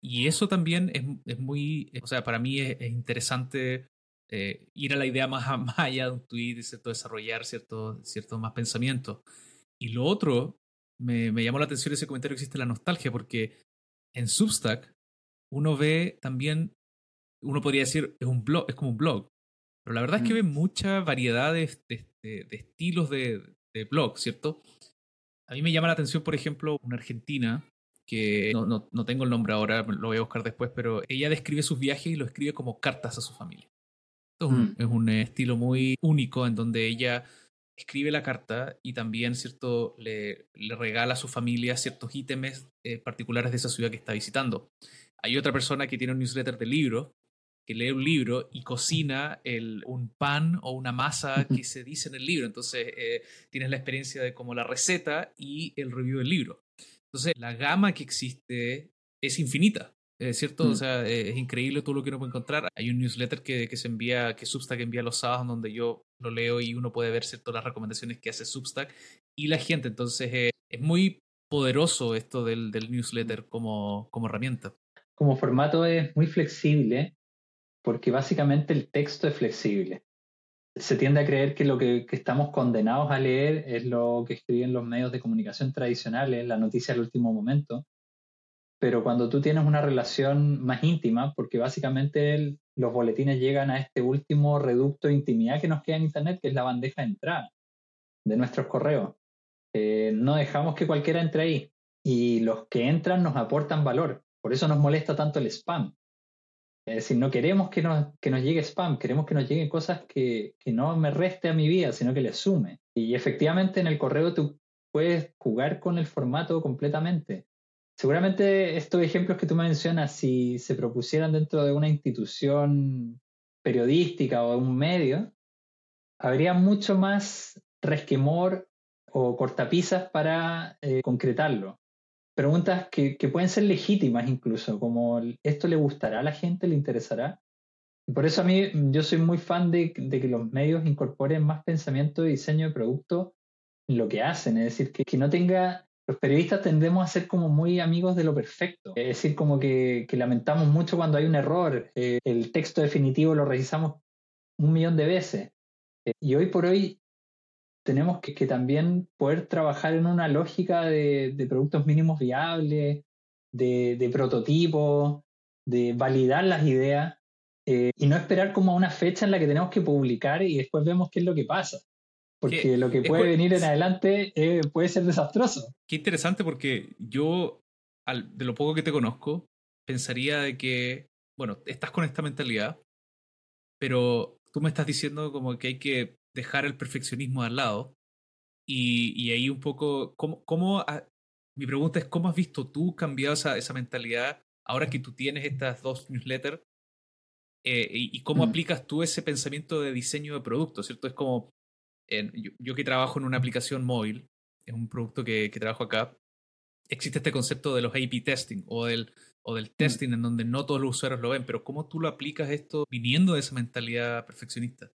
Y eso también es, es muy, o sea, para mí es, interesante eh, ir a la idea más, [LAUGHS] más, allá de un tweet, ¿cierto? Desarrollar ciertos cierto más pensamientos. Y lo otro, me, me llamó la atención ese comentario que existe la nostalgia, porque en Substack uno ve también, uno podría decir, es un blog, es como un blog, pero la verdad es que mm. ve mucha variedad de, estilos de, de, blog, ¿cierto? A mí me llama la atención, por ejemplo, una argentina que no, no, no, tengo el nombre ahora, lo voy a buscar después, pero ella describe sus viajes y lo escribe como cartas a su familia. es, un, es un estilo muy único en donde ella escribe la carta y también cierto le, le regala a su familia ciertos ítems eh, particulares de esa ciudad que está visitando. Hay otra persona que tiene un newsletter de libros que lee un libro y cocina el, un pan o una masa que se dice en el libro. Entonces eh, tienes la experiencia de como la receta y el review del libro. Entonces la gama que existe es infinita. ¿Es cierto? O mm. sea, eh, es increíble todo lo que uno puede encontrar. Hay un newsletter que, que se envía, que Substack envía los sábados, donde yo lo leo y uno puede ver cierto, las recomendaciones que hace Substack y la gente. Entonces, eh, es muy poderoso esto del, del newsletter como, como herramienta. Como formato es muy flexible porque básicamente el texto es flexible. Se tiende a creer que lo que, estamos condenados a leer es lo que escriben los medios de comunicación tradicionales, la noticia del último momento, pero cuando tú tienes una relación más íntima, porque básicamente los boletines llegan a este último reducto de intimidad que nos queda en Internet, que es la bandeja de entrada de nuestros correos. Eh, no dejamos que cualquiera entre ahí y los que entran nos aportan valor. Por eso nos molesta tanto el spam. Es decir, no queremos que nos, que nos llegue spam, queremos que nos lleguen cosas que, que no me reste a mi vida, sino que le sume. Y efectivamente en el correo tú puedes jugar con el formato completamente. Seguramente estos ejemplos que tú mencionas, si se propusieran dentro de una institución periodística o un medio, habría mucho más resquemor o cortapisas para eh, concretarlo preguntas que, pueden ser legítimas incluso, como ¿esto le gustará a la gente? ¿Le interesará? Y por eso a mí yo soy muy fan de, que los medios incorporen más pensamiento de diseño de producto en lo que hacen, es decir, que, no tenga... Los periodistas tendemos a ser como muy amigos de lo perfecto, es decir, como que, lamentamos mucho cuando hay un error, eh, el texto definitivo lo revisamos un millón de veces. Eh, y hoy por hoy tenemos que, también poder trabajar en una lógica de, productos mínimos viables, de, de prototipos, de validar las ideas eh, y no esperar como a una fecha en la que tenemos que publicar y después vemos qué es lo que pasa. Porque lo que puede venir en adelante eh, puede ser desastroso. Qué interesante porque yo, de lo poco que te conozco, pensaría de que, bueno, estás con esta mentalidad, pero tú me estás diciendo como que hay que dejar el perfeccionismo al lado. Y, y ahí un poco, ¿cómo, cómo mi pregunta es, ¿cómo has visto tú cambiado esa, esa mentalidad ahora que tú tienes estas dos newsletters? Eh, y, cómo mm. aplicas tú ese pensamiento de diseño de producto, ¿cierto? Es como, yo, que trabajo en una aplicación móvil, es un producto que, que trabajo acá, existe este concepto de los A-B testing o del, o del mm. testing en donde no todos los usuarios lo ven, pero ¿cómo tú lo aplicas esto viniendo de esa mentalidad perfeccionista?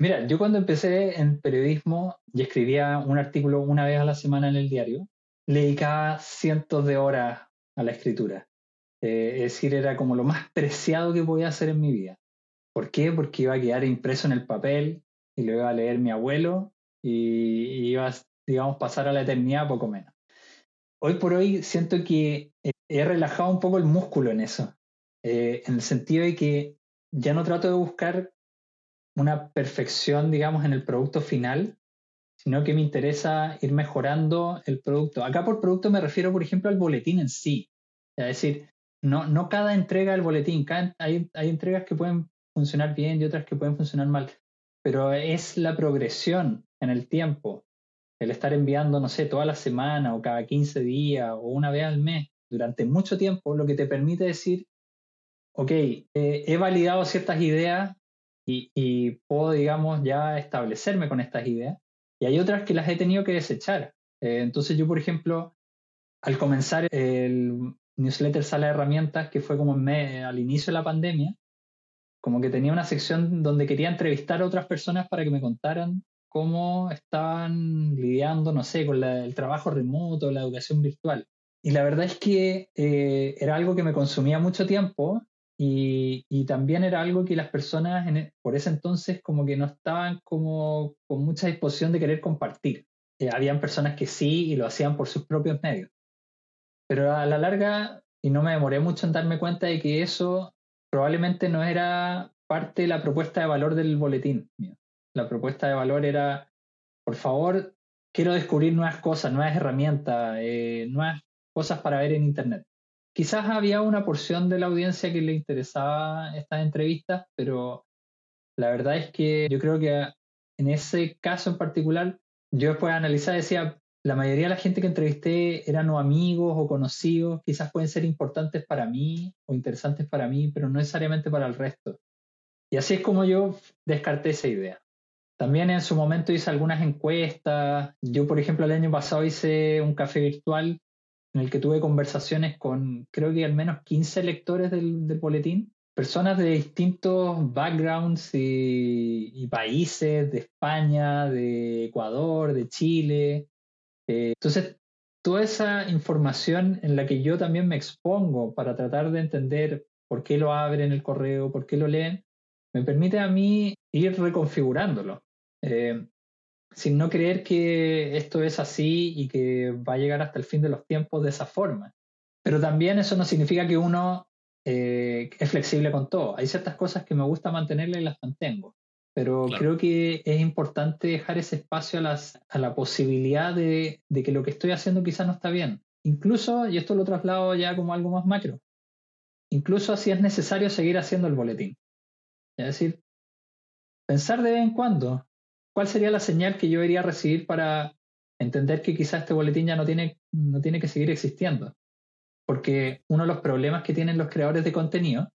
Mira, yo cuando empecé en periodismo y escribía un artículo una vez a la semana en el diario, le dedicaba cientos de horas a la escritura. Eh, es decir, era como lo más preciado que podía hacer en mi vida. ¿Por qué? Porque iba a quedar impreso en el papel y lo iba a leer mi abuelo y, iba, digamos, pasar a la eternidad poco menos. Hoy por hoy siento que he relajado un poco el músculo en eso, eh, en el sentido de que ya no trato de buscar una perfección, digamos, en el producto final, sino que me interesa ir mejorando el producto. Acá por producto me refiero, por ejemplo, al boletín en sí. Es decir, no, no cada entrega del boletín, hay, hay entregas que pueden funcionar bien y otras que pueden funcionar mal, pero es la progresión en el tiempo, el estar enviando, no sé, toda la semana o cada 15 días o una vez al mes durante mucho tiempo, lo que te permite decir, ok, he validado ciertas ideas y, y, puedo, digamos, ya establecerme con estas ideas, y hay otras que las he tenido que desechar. Eh, entonces yo, por ejemplo, al comenzar el newsletter Sala de Herramientas, que fue como al inicio de la pandemia, como que tenía una sección donde quería entrevistar a otras personas para que me contaran cómo estaban lidiando, no sé, con el trabajo remoto, la educación virtual. Y la verdad es que eh, era algo que me consumía mucho tiempo y, también era algo que las personas e, por ese entonces como que no estaban como con mucha disposición de querer compartir. Eh, habían personas que sí y lo hacían por sus propios medios. Pero a la larga, y no me demoré mucho en darme cuenta de que eso probablemente no era parte de la propuesta de valor del boletín. La propuesta de valor era, por favor, quiero descubrir nuevas cosas, nuevas herramientas, eh, nuevas cosas para ver en Internet. Quizás había una porción de la audiencia que le interesaba estas entrevistas, pero la verdad es que yo creo que en ese caso en particular, yo después de analizar decía, la mayoría de la gente que entrevisté eran o amigos o conocidos, quizás pueden ser importantes para mí o interesantes para mí, pero no necesariamente para el resto. Y así es como yo descarté esa idea. También en su momento hice algunas encuestas. Yo, por ejemplo, el año pasado hice un café virtual en el que tuve conversaciones con creo que al menos 15 lectores del, boletín, personas de distintos backgrounds y, países, de España, de Ecuador, de Chile. Eh, entonces, toda esa información en la que yo también me expongo para tratar de entender por qué lo abren el correo, por qué lo leen, me permite a mí ir reconfigurándolo. Eh, sin no creer que esto es así y que va a llegar hasta el fin de los tiempos de esa forma. Pero también eso no significa que uno eh, es flexible con todo. Hay ciertas cosas que me gusta mantenerlas y las mantengo. Pero creo que es importante dejar ese espacio a, las, a la posibilidad de, de, que lo que estoy haciendo quizás no está bien. Incluso, y esto lo traslado ya como algo más macro, incluso así es necesario seguir haciendo el boletín. Es decir, pensar de vez en cuando, ¿cuál sería la señal que yo debería recibir para entender que quizás este boletín ya no tiene, no tiene que seguir existiendo? Porque uno de los problemas que tienen los creadores de contenido,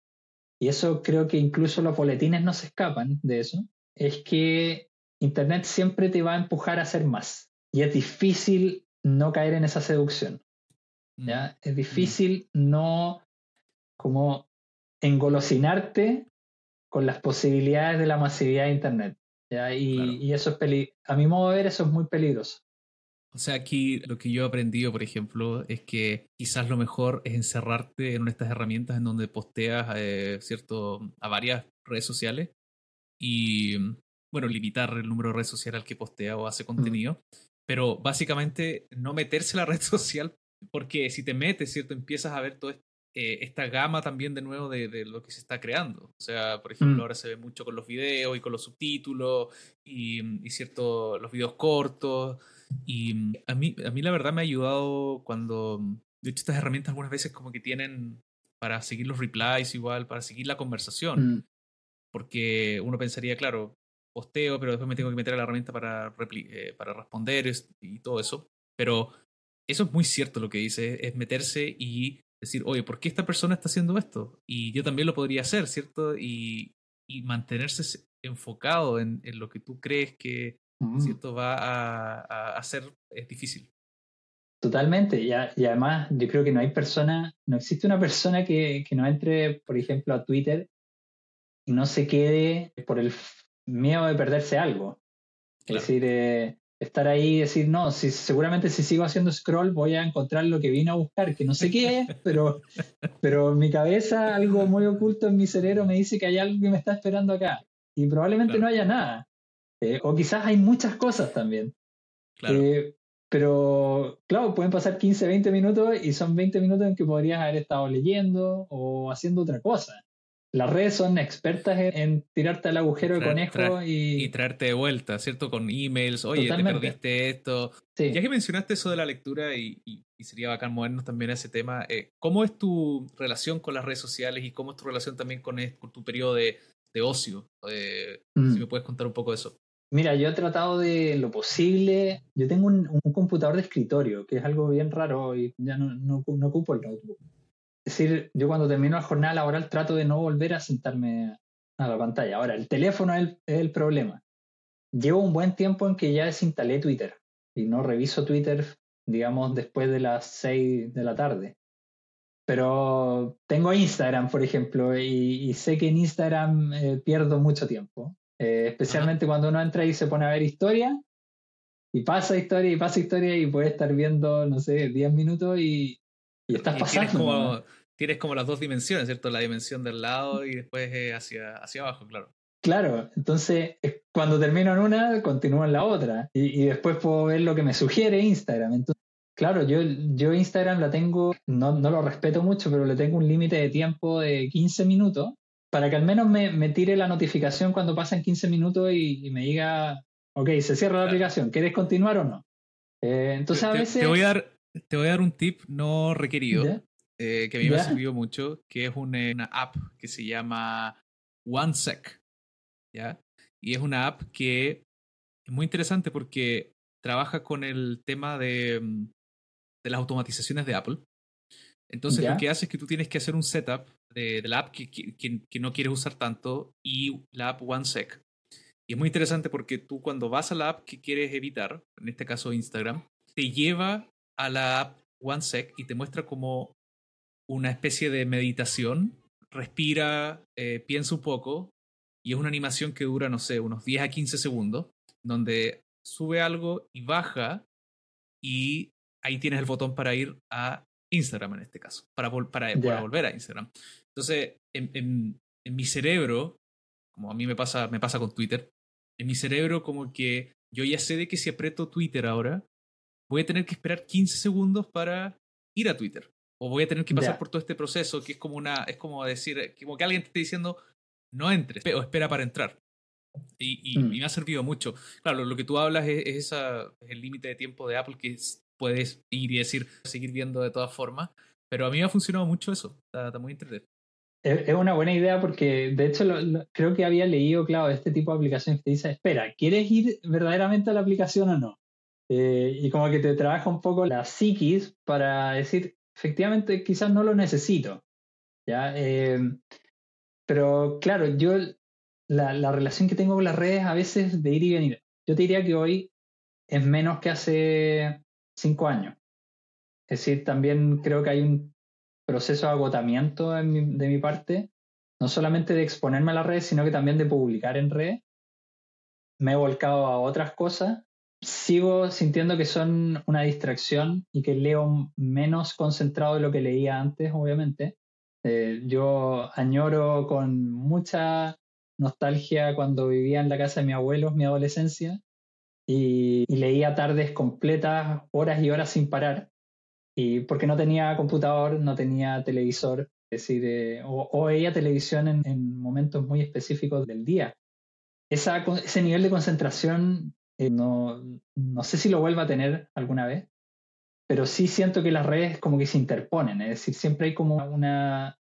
y eso creo que incluso los boletines no se escapan de eso, es que Internet siempre te va a empujar a hacer más. Y es difícil no caer en esa seducción. ¿ya? Mm. Es difícil no como engolosinarte con las posibilidades de la masividad de Internet. Y, eso es peli a mi modo de ver, eso es muy peligroso. O sea, aquí lo que yo he aprendido, por ejemplo, es que quizás lo mejor es encerrarte en una de estas herramientas en donde posteas eh, cierto, a varias redes sociales y, bueno, limitar el número de redes sociales al que postea o hace mm. contenido. Pero básicamente no meterse en la [LAUGHS] red social porque si te metes, ¿cierto? Empiezas a ver todo esto eh, esta gama también de nuevo de, lo que se está creando. O sea, por ejemplo, mm. ahora se ve mucho con los videos y con los subtítulos y, y cierto, los videos cortos. Y a mí, a mí la verdad me ha ayudado cuando, de hecho, estas herramientas algunas veces como que tienen para seguir los replies igual, para seguir la conversación. Mm. porque uno pensaría, claro, posteo, pero después me tengo que meter a la herramienta para, eh, para responder y todo eso. Pero eso es muy cierto lo que dice, es meterse y decir, oye, ¿por qué esta persona está haciendo esto? Y yo también lo podría hacer, ¿cierto? Y, y mantenerse enfocado en, en, lo que tú crees que mm. ¿cierto? va a, a, hacer es difícil. Totalmente, y, y, además yo creo que no hay persona, no existe una persona que, que no entre, por ejemplo, a Twitter y no se quede por el miedo de perderse algo. Es decir, eh, estar ahí y decir, no, si, seguramente si sigo haciendo scroll voy a encontrar lo que vine a buscar, que no sé qué es, [LAUGHS] pero, pero en mi cabeza algo muy oculto en mi cerebro me dice que hay algo que me está esperando acá. Y probablemente no haya nada. Eh, o quizás hay muchas cosas también. Claro. Eh, pero claro, pueden pasar 15, 20 minutos y son 20 minutos en que podrías haber estado leyendo o haciendo otra cosa las redes son expertas en, tirarte al agujero de conejo y... y... traerte de vuelta, ¿cierto? Con emails, oye, te perdiste esto. Ya que mencionaste eso de la lectura y, sería bacán movernos también a ese tema, eh, ¿cómo es tu relación con las redes sociales y cómo es tu relación también con, tu periodo de, ocio? Eh, si mm. me puedes contar un poco de eso. Mira, yo he tratado de lo posible. Yo tengo un, computador de escritorio, que es algo bien raro y ya no, no, no ocupo el notebook. Es decir, yo cuando termino la jornada laboral trato de no volver a sentarme a la pantalla. Ahora, el teléfono es el, problema. Llevo un buen tiempo en que ya desinstalé Twitter y no reviso Twitter, digamos, después de las 6 de la tarde. Pero tengo Instagram, por ejemplo, y, sé que en Instagram eh, pierdo mucho tiempo. Eh, especialmente cuando uno entra y se pone a ver historia, y pasa historia y pasa historia y puede estar viendo, no sé, 10 minutos y, y estás pasando. Tienes como, tienes como, las dos dimensiones, ¿cierto? La dimensión del lado y después hacia, hacia abajo, claro. Claro, entonces cuando termino en una, continúo en la otra. Y, después puedo ver lo que me sugiere Instagram. Entonces, claro, yo, yo Instagram la tengo, no, no lo respeto mucho, pero le tengo un límite de tiempo de 15 minutos para que al menos me, me tire la notificación cuando pasen 15 minutos y, me diga, ok, se cierra la aplicación, ¿quieres continuar o no? Eh, entonces a veces... Te voy a dar, te voy a dar un tip no requerido, eh, que a mí me ha servido mucho, que es una, una, app que se llama OneSec. ¿ya? Y es una app que es muy interesante porque trabaja con el tema de, mm, de las automatizaciones de Apple. Entonces lo que hace es que tú tienes que hacer un setup de, de la app que, que, que, no quieres usar tanto y la app OneSec. Y es muy interesante porque tú cuando vas a la app que quieres evitar, en este caso Instagram, te lleva a la app OneSec y te muestra como una especie de meditación. Respira, eh, piensa un poco y es una animación que dura, no sé, unos 10 a 15 segundos, donde sube algo y baja y ahí tienes el botón para ir a Instagram en este caso, para, para, volver a Instagram. Entonces, en, en, en, mi cerebro, como a mí me pasa, me pasa con Twitter, en mi cerebro como que yo ya sé de que si aprieto Twitter ahora, voy a tener que esperar 15 segundos para ir a Twitter. O voy a tener que pasar por todo este proceso que es como una, es como decir, como que alguien te esté diciendo, no entres, o espera para entrar. Y, mm. me ha servido mucho. Claro, lo, que tú hablas es, esa, el límite de tiempo de Apple que puedes ir y decir, seguir viendo de todas formas. Pero a mí me ha funcionado mucho eso. Está, muy interesante. Es una buena idea porque, de hecho, creo que había leído, claro, este tipo de aplicaciones que te dice, espera, ¿quieres ir verdaderamente a la aplicación o no? Eh, y como que te trabaja un poco la psiquis para decir, efectivamente, quizás no lo necesito. ¿ya? Eh, pero claro, yo la, la, relación que tengo con las redes a veces de ir y venir. Yo te diría que hoy es menos que hace cinco años. Es decir, también creo que hay un proceso de agotamiento de mi parte, no solamente de exponerme a las redes, sino que también de publicar en redes. Me he volcado a otras cosas sigo sintiendo que son una distracción y que leo menos concentrado de lo que leía antes, obviamente. Eh, yo añoro con mucha nostalgia cuando vivía en la casa de mi abuelo en mi adolescencia y, leía tardes completas, horas y horas sin parar. Y porque no tenía computador, no tenía televisor, es decir, eh, o, veía televisión en, en, momentos muy específicos del día. Ese nivel de concentración eh, no, no sé si lo vuelva a tener alguna vez, pero sí siento que las redes como que se interponen, es decir, siempre hay como una,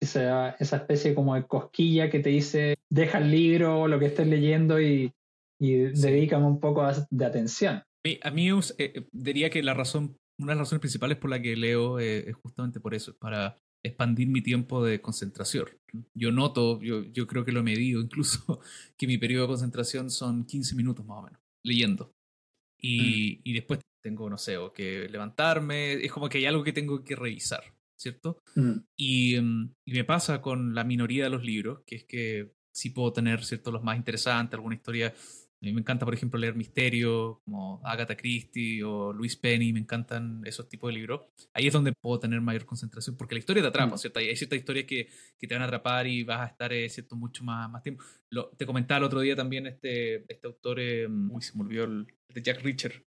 esa, esa especie como de cosquilla que te dice, deja el libro o lo que estés leyendo y, y dedícame un poco de atención. A mí eh, diría que la razón, una de las razones principales por la que leo es justamente por eso, es para expandir mi tiempo de concentración. Yo noto, yo, yo creo que lo he medido [LAUGHS] incluso, que mi periodo de concentración son 15 minutos más o menos, leyendo. Y, mm. y después tengo, no sé, o que levantarme, es como que hay algo que tengo que revisar, ¿cierto? Mm. Y, mm, y, me pasa con la minoría de los libros, que es que sí puedo tener, ¿cierto?, los más interesantes, alguna historia a mí me encanta, por ejemplo, leer misterio, como Agatha Christie o Luis Penny, me encantan esos tipos de libros. Ahí es donde puedo tener mayor concentración, porque la historia te atrapa, mm. ¿cierto? Hay ciertas historias que, que, te van a atrapar y vas a estar, eh, ¿cierto?, mucho más, más tiempo. Lo, te comentaba el otro día también este, este autor, eh, uy, se me olvidó, el, de Jack Reacher.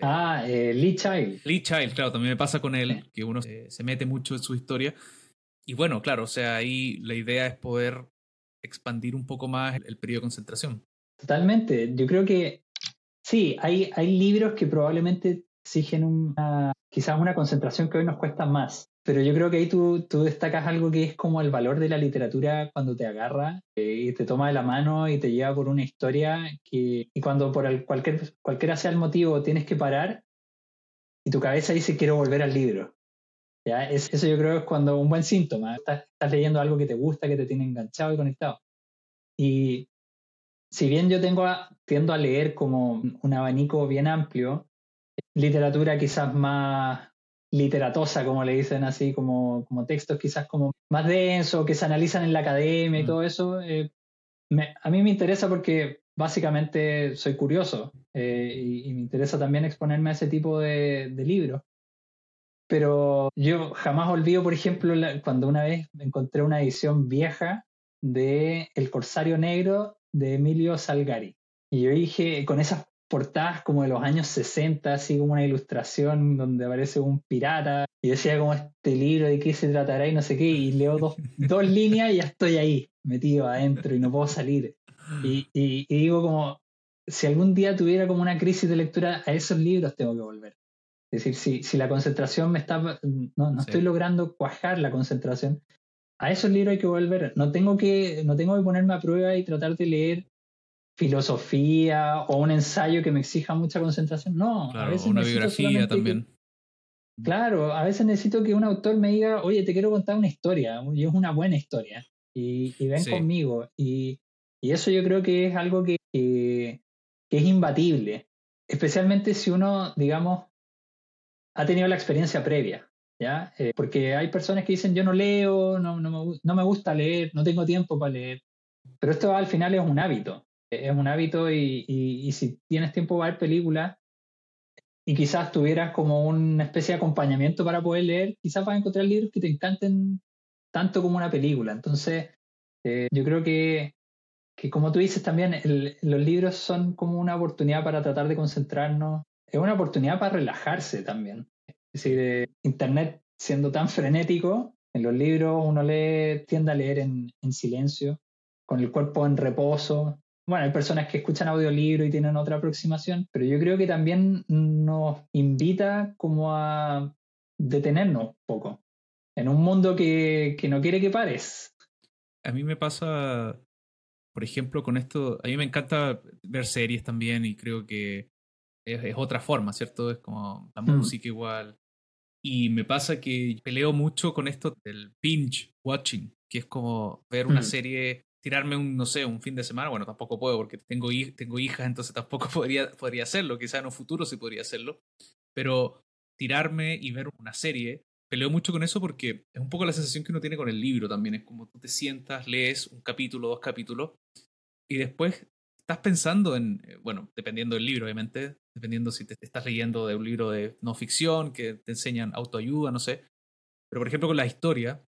Ah, eh, Lee Child. Lee Child, claro, también me pasa con él, que uno se, se mete mucho en su historia. Y bueno, claro, o sea, ahí la idea es poder expandir un poco más el, el periodo de concentración. Totalmente. Yo creo que sí, hay, hay libros que probablemente exigen una, quizás una concentración que hoy nos cuesta más. Pero yo creo que ahí tú, tú destacas algo que es como el valor de la literatura cuando te agarra eh, y te toma de la mano y te lleva por una historia que, y cuando por el, cualquier, cualquiera sea el motivo tienes que parar y tu cabeza dice quiero volver al libro. ¿Ya? Es, eso yo creo es cuando un buen síntoma. Estás, estás leyendo algo que te gusta, que te tiene enganchado y conectado. Y si bien yo tengo tiendo a leer como un abanico bien amplio, literatura quizás más literatosa, como le dicen así, como, como textos quizás como más densos, que se analizan en la academia y mm. todo eso, eh, a mí me interesa porque básicamente soy curioso eh, y, me interesa también exponerme a ese tipo de, de libros. Pero yo jamás olvido, por ejemplo, cuando una vez encontré una edición vieja de El Corsario Negro de Emilio Salgari. Y yo dije, con esas portadas como de los años 60, así como una ilustración donde aparece un pirata, y decía como este libro de qué se tratará y no sé qué, y leo dos, [LAUGHS] dos líneas y ya estoy ahí, metido adentro y no puedo salir. Y, y, digo como, si algún día tuviera como una crisis de lectura, a esos libros tengo que volver. Es decir, si, si la concentración me está, no, no estoy logrando cuajar la concentración, a esos libros hay que volver. No tengo que, no tengo que ponerme a prueba y tratar de leer filosofía o un ensayo que me exija mucha concentración. No, a veces una biografía también. claro, a veces necesito que un autor me diga, oye, te quiero contar una historia, y es una buena historia, y, ven conmigo. Y, eso yo creo que es algo que, que, es imbatible, especialmente si uno, digamos, ha tenido la experiencia previa. Eh, porque hay personas que dicen yo no leo, no, no, me, gusta leer, no tengo tiempo para leer. Pero esto al final es un hábito, es un hábito y, y, si tienes tiempo para ver películas y quizás tuvieras como una especie de acompañamiento para poder leer, quizás vas a encontrar libros que te encanten tanto como una película. Entonces, eh, yo creo que, que, como tú dices también, los libros son como una oportunidad para tratar de concentrarnos, es una oportunidad para relajarse también. Es decir, eh, Internet siendo tan frenético, en los libros uno lee, tiende a leer en, silencio, con el cuerpo en reposo. Bueno, hay personas que escuchan audiolibro y tienen otra aproximación, pero yo creo que también nos invita como a detenernos un poco en un mundo que, que no quiere que pares. A mí me pasa, por ejemplo, con esto, a mí me encanta ver series también y creo que es, otra forma, ¿cierto? Es como la mm. música igual. Y me pasa que peleo mucho con esto del binge watching, que es como ver una mm. serie, tirarme un, no sé, un fin de semana. Bueno, tampoco puedo porque tengo, tengo hijas, entonces tampoco [LAUGHS] podría, podría hacerlo. Quizá en un futuro sí podría hacerlo. Pero tirarme y ver una serie, peleo mucho con eso porque es un poco la sensación que uno tiene con el libro también. Es como tú te sientas, lees un capítulo, dos capítulos, y después estás pensando en, eh, bueno, dependiendo del libro, obviamente, dependiendo si te estás leyendo de un libro de no ficción que te enseñan autoayuda, no sé. Pero por ejemplo con la historia,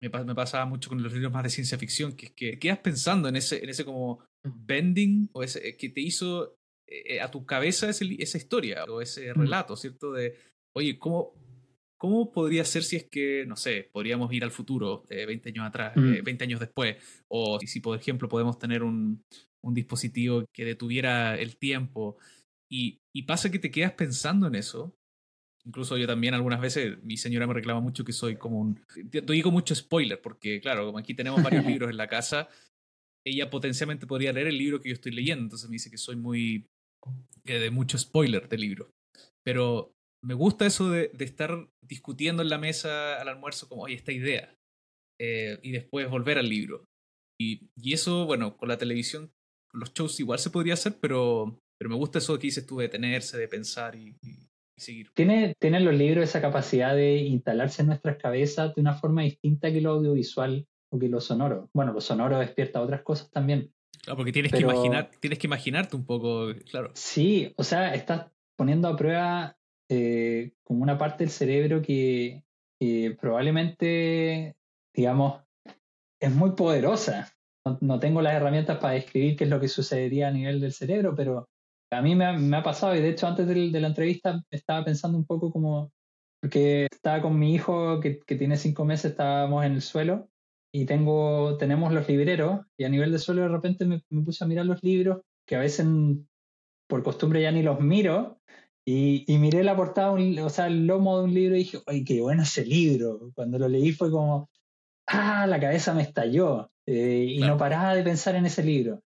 me, me pasaba mucho con los libros más de ciencia ficción, que es que quedas pensando en ese, en ese como bending o ese que te hizo eh, a tu cabeza ese, esa historia o ese relato, ¿cierto? De, oye, ¿cómo, ¿cómo podría ser si es que, no sé, podríamos ir al futuro, 20 años atrás, 20 años después? O si, por ejemplo, podemos tener un, un dispositivo que detuviera el tiempo. Y, y, pasa que te quedas pensando en eso. Incluso yo también algunas veces, mi señora me reclama mucho que soy como un... Digo mucho spoiler, porque claro, como aquí tenemos varios [LAUGHS] libros en la casa, ella potencialmente podría leer el libro que yo estoy leyendo, entonces me dice que soy muy... Eh, de mucho spoiler del libro. Pero me gusta eso de, estar discutiendo en la mesa al almuerzo como, oye, esta idea, eh, y después volver al libro. Y, y, eso, bueno, con la televisión, los shows igual se podría hacer, pero, pero me gusta eso que dices tú de detenerse, de pensar y, seguir. ¿Tiene, ¿Tienen los libros esa capacidad de instalarse en nuestras cabezas de una forma distinta que lo audiovisual o que lo sonoro? Bueno, lo sonoro despierta otras cosas también. Claro, porque tienes, que imaginar, tienes que imaginarte un poco, claro. Sí, o sea, estás poniendo a prueba eh, como una parte del cerebro que probablemente, digamos, es muy poderosa. No, tengo las herramientas para describir qué es lo que sucedería a nivel del cerebro, pero a mí me ha, pasado y de hecho antes de, la entrevista estaba pensando un poco como, porque estaba con mi hijo que, tiene cinco meses, estábamos en el suelo y tengo, tenemos los libreros y a nivel de suelo de repente me, puse a mirar los libros que a veces por costumbre ya ni los miro y, miré la portada, o sea, el lomo de un libro y dije, ¡ay, qué bueno ese libro! Cuando lo leí fue como, ¡ah! La cabeza me estalló eh, y no paraba de pensar en ese libro.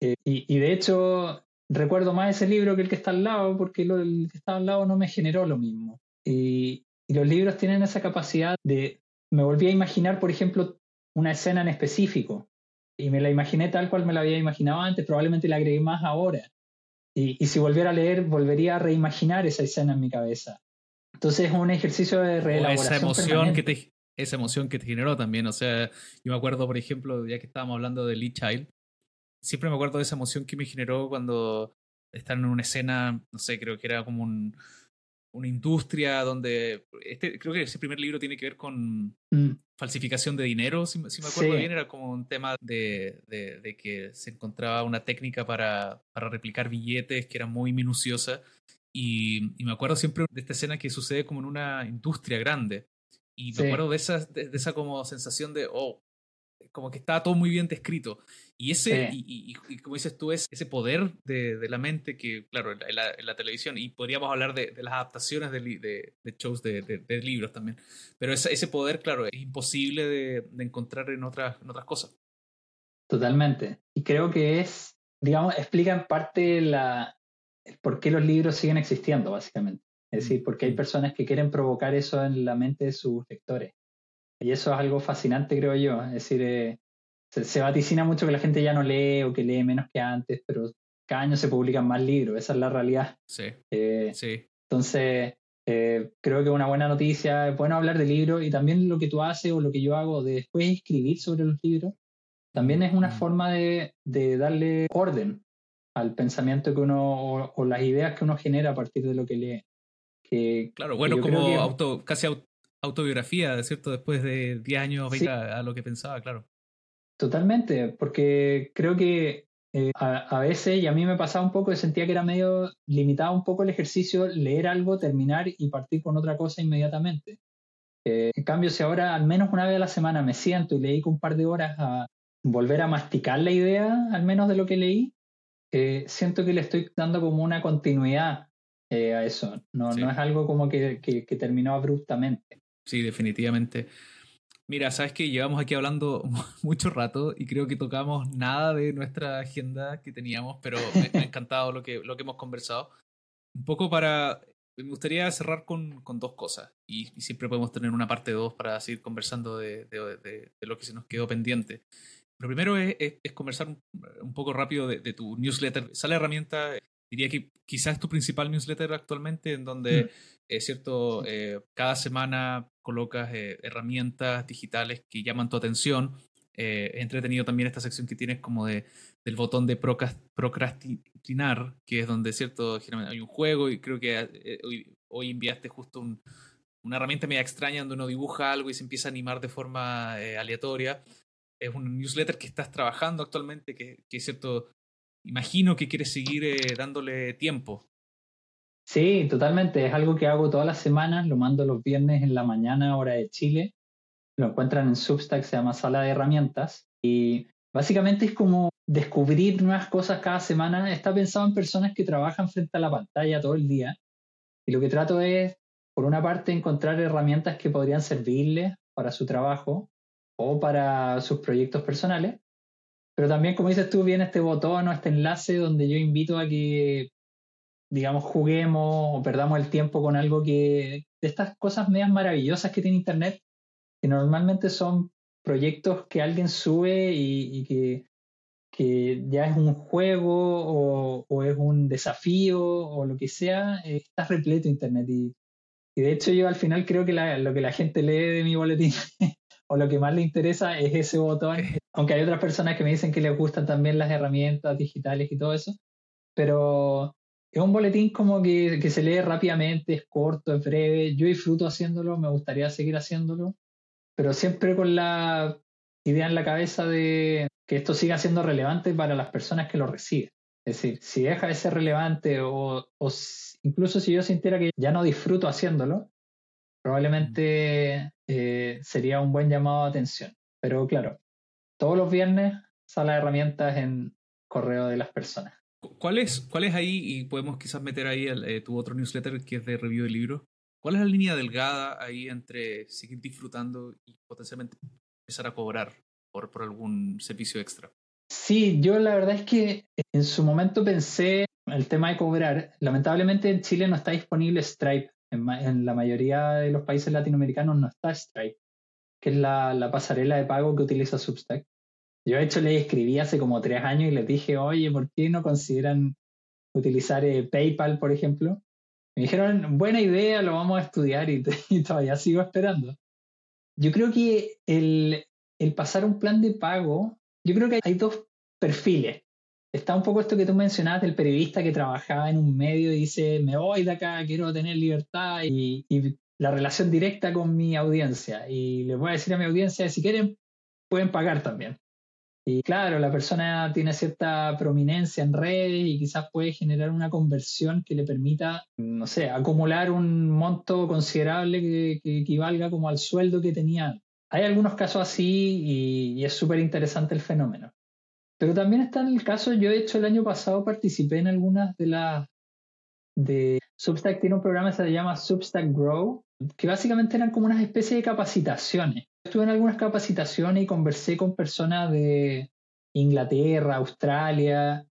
Eh, y, de hecho, recuerdo más ese libro que el que está al lado, porque el que está al lado no me generó lo mismo. Y, y los libros tienen esa capacidad de. Me volví a imaginar, por ejemplo, una escena en específico. Y me la imaginé tal cual me la había imaginado antes, probablemente la agregué más ahora. Y, si volviera a leer, volvería a reimaginar esa escena en mi cabeza. Entonces es un ejercicio de reelaboración. esa emoción que te esa emoción que te generó también. O sea, yo me acuerdo, por ejemplo, ya que estábamos hablando de Lee Child, siempre me acuerdo de esa emoción que me generó cuando están en una escena, no sé, creo que era como un, una industria donde, este, creo que ese primer libro tiene que ver con mm. falsificación de dinero, si, me acuerdo bien, era como un tema de, de, que se encontraba una técnica para, para replicar billetes que era muy minuciosa. Y, y, me acuerdo siempre de esta escena que sucede como en una industria grande. Y me acuerdo de esa, de, esa como sensación de, oh, como que estaba todo muy bien descrito. Y ese, y, y, como dices tú, es ese poder de, de la mente que, claro, en la, televisión, y podríamos hablar de, de las adaptaciones de, de shows de, libros también, pero ese, ese poder, claro, es imposible de, encontrar en otras, en otras cosas. Totalmente. Y creo que es, digamos, explica en parte la, por qué los libros siguen existiendo, básicamente. Es decir, porque hay personas que quieren provocar eso en la mente de sus lectores. Y eso es algo fascinante, creo yo. Es decir, eh, se, vaticina mucho que la gente ya no lee o que lee menos que antes, pero cada año se publican más libros, esa es la realidad. Sí. Eh, sí. Entonces, eh, creo que una buena noticia, es bueno hablar de libros y también lo que tú haces o lo que yo hago de después escribir sobre los libros, también es una mm. forma de, de, darle orden al pensamiento que uno o, las ideas que uno genera a partir de lo que lee claro, bueno, como auto, casi autobiografía, ¿cierto? Después de 10 años venga a, lo que pensaba, claro. Totalmente, porque creo que eh, a, veces, y a mí me pasaba un poco, sentía que era medio limitado un poco el ejercicio, leer algo, terminar y partir con otra cosa inmediatamente. Eh, en cambio, si ahora al menos una vez a la semana me siento y leí con un par de horas a volver a masticar la idea, al menos de lo que leí, eh, siento que le estoy dando como una continuidad eh, a eso. No, no es algo como que, que, terminó abruptamente. Sí, definitivamente. Mira, sabes que llevamos aquí hablando [LAUGHS] mucho rato y creo que tocamos nada de nuestra agenda que teníamos, pero me, ha encantado lo que, lo que hemos conversado. Un poco para. Me gustaría cerrar con, con dos cosas y, siempre podemos tener una parte dos para seguir conversando de, de, de, lo que se nos quedó pendiente. Lo primero es, es, conversar un, poco rápido de, tu newsletter. Sale herramienta diría que quizás tu principal newsletter actualmente, en donde, mm. es cierto, eh, cada semana colocas eh, herramientas digitales que llaman tu atención. Eh, he entretenido también esta sección que tienes como de, del botón de procrastinar, que es donde, cierto, hay un juego y creo que hoy, hoy, enviaste justo una herramienta media extraña donde uno dibuja algo y se empieza a animar de forma aleatoria. Es un newsletter que estás trabajando actualmente, que, que es cierto, imagino que quieres seguir eh, dándole tiempo. Sí, totalmente. Es algo que hago todas las semanas, lo mando los viernes en la mañana, hora de Chile. Lo encuentran en Substack, se llama Sala de Herramientas. Y básicamente es como descubrir nuevas cosas cada semana. Está pensado en personas que trabajan frente a la pantalla todo el día. Y lo que trato es por una parte, encontrar herramientas que podrían servirle para su trabajo o para sus proyectos personales. Pero también, como dices tú, viene este botón o este enlace donde yo invito a que, digamos, juguemos o perdamos el tiempo con algo que, de estas cosas medias maravillosas que tiene Internet, que normalmente son proyectos que alguien sube y, que, que, ya es un juego o, es un desafío o lo que sea, eh, está repleto Internet. Y, y, de hecho yo al final creo que lo que la gente lee de mi boletín [LAUGHS] o lo que más le interesa es ese botón, aunque hay otras personas que me dicen que les gustan también las herramientas digitales y todo eso, pero es un boletín como que, que se lee rápidamente, es corto, es breve, yo disfruto haciéndolo, me gustaría seguir haciéndolo pero siempre con la idea en la cabeza de que esto siga siendo relevante para las personas que lo reciben. Es decir, si deja de ser relevante o, incluso si yo sintiera que ya no disfruto haciéndolo, probablemente eh, sería un buen llamado de atención. Pero claro, todos los viernes sala de herramientas en correo de las personas. ¿Cuál es, cuál es ahí, y podemos quizás meter ahí eh, tu otro newsletter que es de review de libros? ¿Cuál es la línea delgada ahí entre seguir disfrutando y potencialmente empezar a cobrar por, por algún servicio extra? Sí, yo la verdad es que en su momento pensé el tema de cobrar. Lamentablemente en Chile no está disponible Stripe. En, la mayoría de los países latinoamericanos no está Stripe, que es la, la, pasarela de pago que utiliza Substack. Yo de hecho le escribí hace como tres años y les dije, oye, ¿por qué no consideran utilizar eh, PayPal, por ejemplo? Me dijeron, buena idea, lo vamos a estudiar y, [LAUGHS] todavía sigo esperando. Yo creo que el, el pasar un plan de pago, yo creo que hay dos perfiles. Está un poco esto que tú mencionabas del periodista que trabajaba en un medio y dice, me voy de acá, quiero tener libertad y, y la relación directa con mi audiencia. Y les voy a decir a mi audiencia, si quieren, pueden pagar también. Y claro, la persona tiene cierta prominencia en redes y quizás puede generar una conversión que le permita, no sé, acumular un monto considerable que, equivalga como al sueldo que tenía. Hay algunos casos así y, es súper interesante el fenómeno. Pero también está en el caso, yo de hecho el año pasado participé en algunas de las de Substack, tiene un programa que se llama Substack Grow, que básicamente eran como unas especies de capacitaciones estuve en algunas capacitaciones y conversé con personas de Inglaterra, Australia,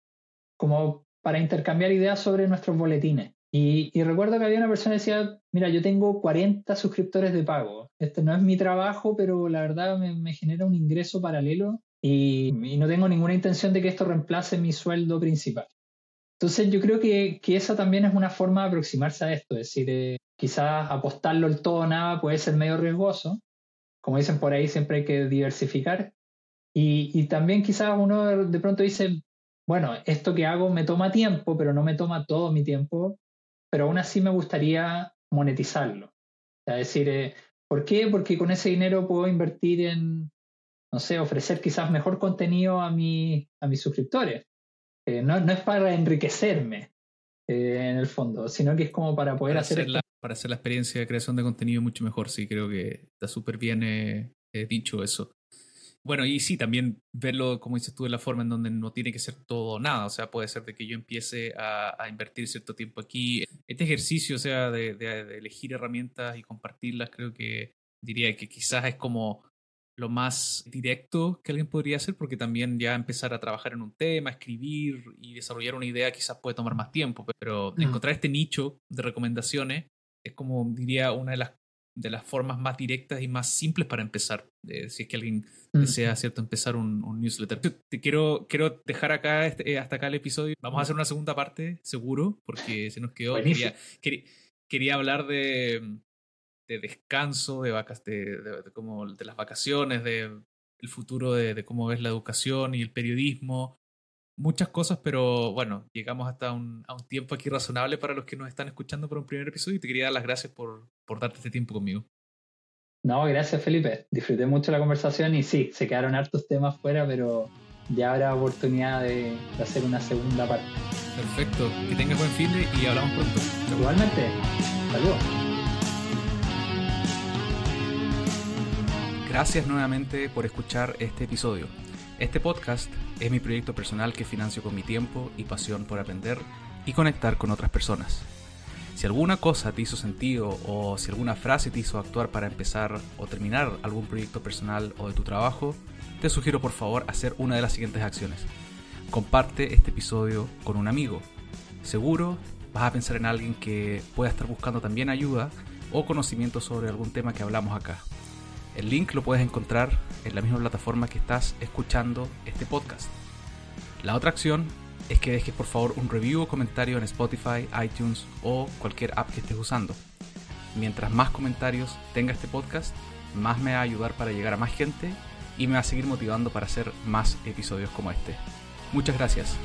como para intercambiar ideas sobre nuestros boletines. Y, recuerdo que había una persona que decía, mira, yo tengo 40 suscriptores de pago. Este no es mi trabajo, pero la verdad me, genera un ingreso paralelo y, no tengo ninguna intención de que esto reemplace mi sueldo principal. Entonces yo creo que, que esa también es una forma de aproximarse a esto, es decir, eh, quizás apostarlo el todo o nada puede ser medio riesgoso, como dicen por ahí, siempre hay que diversificar. Y, también quizás uno de pronto dice, bueno, esto que hago me toma tiempo, pero no me toma todo mi tiempo, pero aún así me gustaría monetizarlo. Sea, decir, eh, ¿por qué? Porque con ese dinero puedo invertir en, no sé, ofrecer quizás mejor contenido a, mi, a mis suscriptores. Eh, no, no, es para enriquecerme eh, en el fondo, sino que es como para poder hacer para hacer la experiencia de creación de contenido mucho mejor. Sí, creo que está súper bien eh, dicho eso. Bueno, y sí, también verlo, como dices tú, de la forma en donde no tiene que ser todo o nada. O sea, puede ser de que yo empiece a, invertir cierto tiempo aquí. Este ejercicio, o sea, de, elegir herramientas y compartirlas, creo que diría que quizás es como lo más directo que alguien podría hacer, porque también ya empezar a trabajar en un tema, escribir y desarrollar una idea quizás puede tomar más tiempo, pero mm. encontrar este nicho de recomendaciones es como diría una de las, de las formas más directas y más simples para empezar. si es que alguien mm. desea cierto empezar un, newsletter. Te quiero, quiero dejar acá este, eh, hasta acá el episodio. Vamos a hacer una segunda parte, seguro, porque se nos quedó. Quería, quería, hablar de, de descanso, de, vacas, de, como de las vacaciones, de el futuro de, cómo es la educación y el periodismo, muchas cosas, pero bueno, llegamos hasta un, a un tiempo aquí razonable para los que nos están escuchando por un primer episodio y te quería dar las gracias por, por darte este tiempo conmigo. No, gracias Felipe. Disfruté mucho la conversación y sí, se quedaron hartos temas fuera, pero ya habrá oportunidad de, hacer una segunda parte. Perfecto, que tengas buen fin y hablamos pronto. Igualmente, saludos. Gracias nuevamente por escuchar este episodio. Este podcast es mi proyecto personal que financio con mi tiempo y pasión por aprender y conectar con otras personas. Si alguna cosa te hizo sentido o si alguna frase te hizo actuar para empezar o terminar algún proyecto personal o de tu trabajo, te sugiero por favor hacer una de las siguientes acciones. Comparte este episodio con un amigo. Seguro vas a pensar en alguien que pueda estar buscando también ayuda o conocimiento sobre algún tema que hablamos acá. El link lo puedes encontrar en la misma plataforma que estás escuchando este podcast. La otra acción es que dejes por favor un review o comentario en Spotify, iTunes o cualquier app que estés usando. Mientras más comentarios tenga este podcast, más me va a ayudar para llegar a más gente y me va a seguir motivando para hacer más episodios como este. Muchas gracias.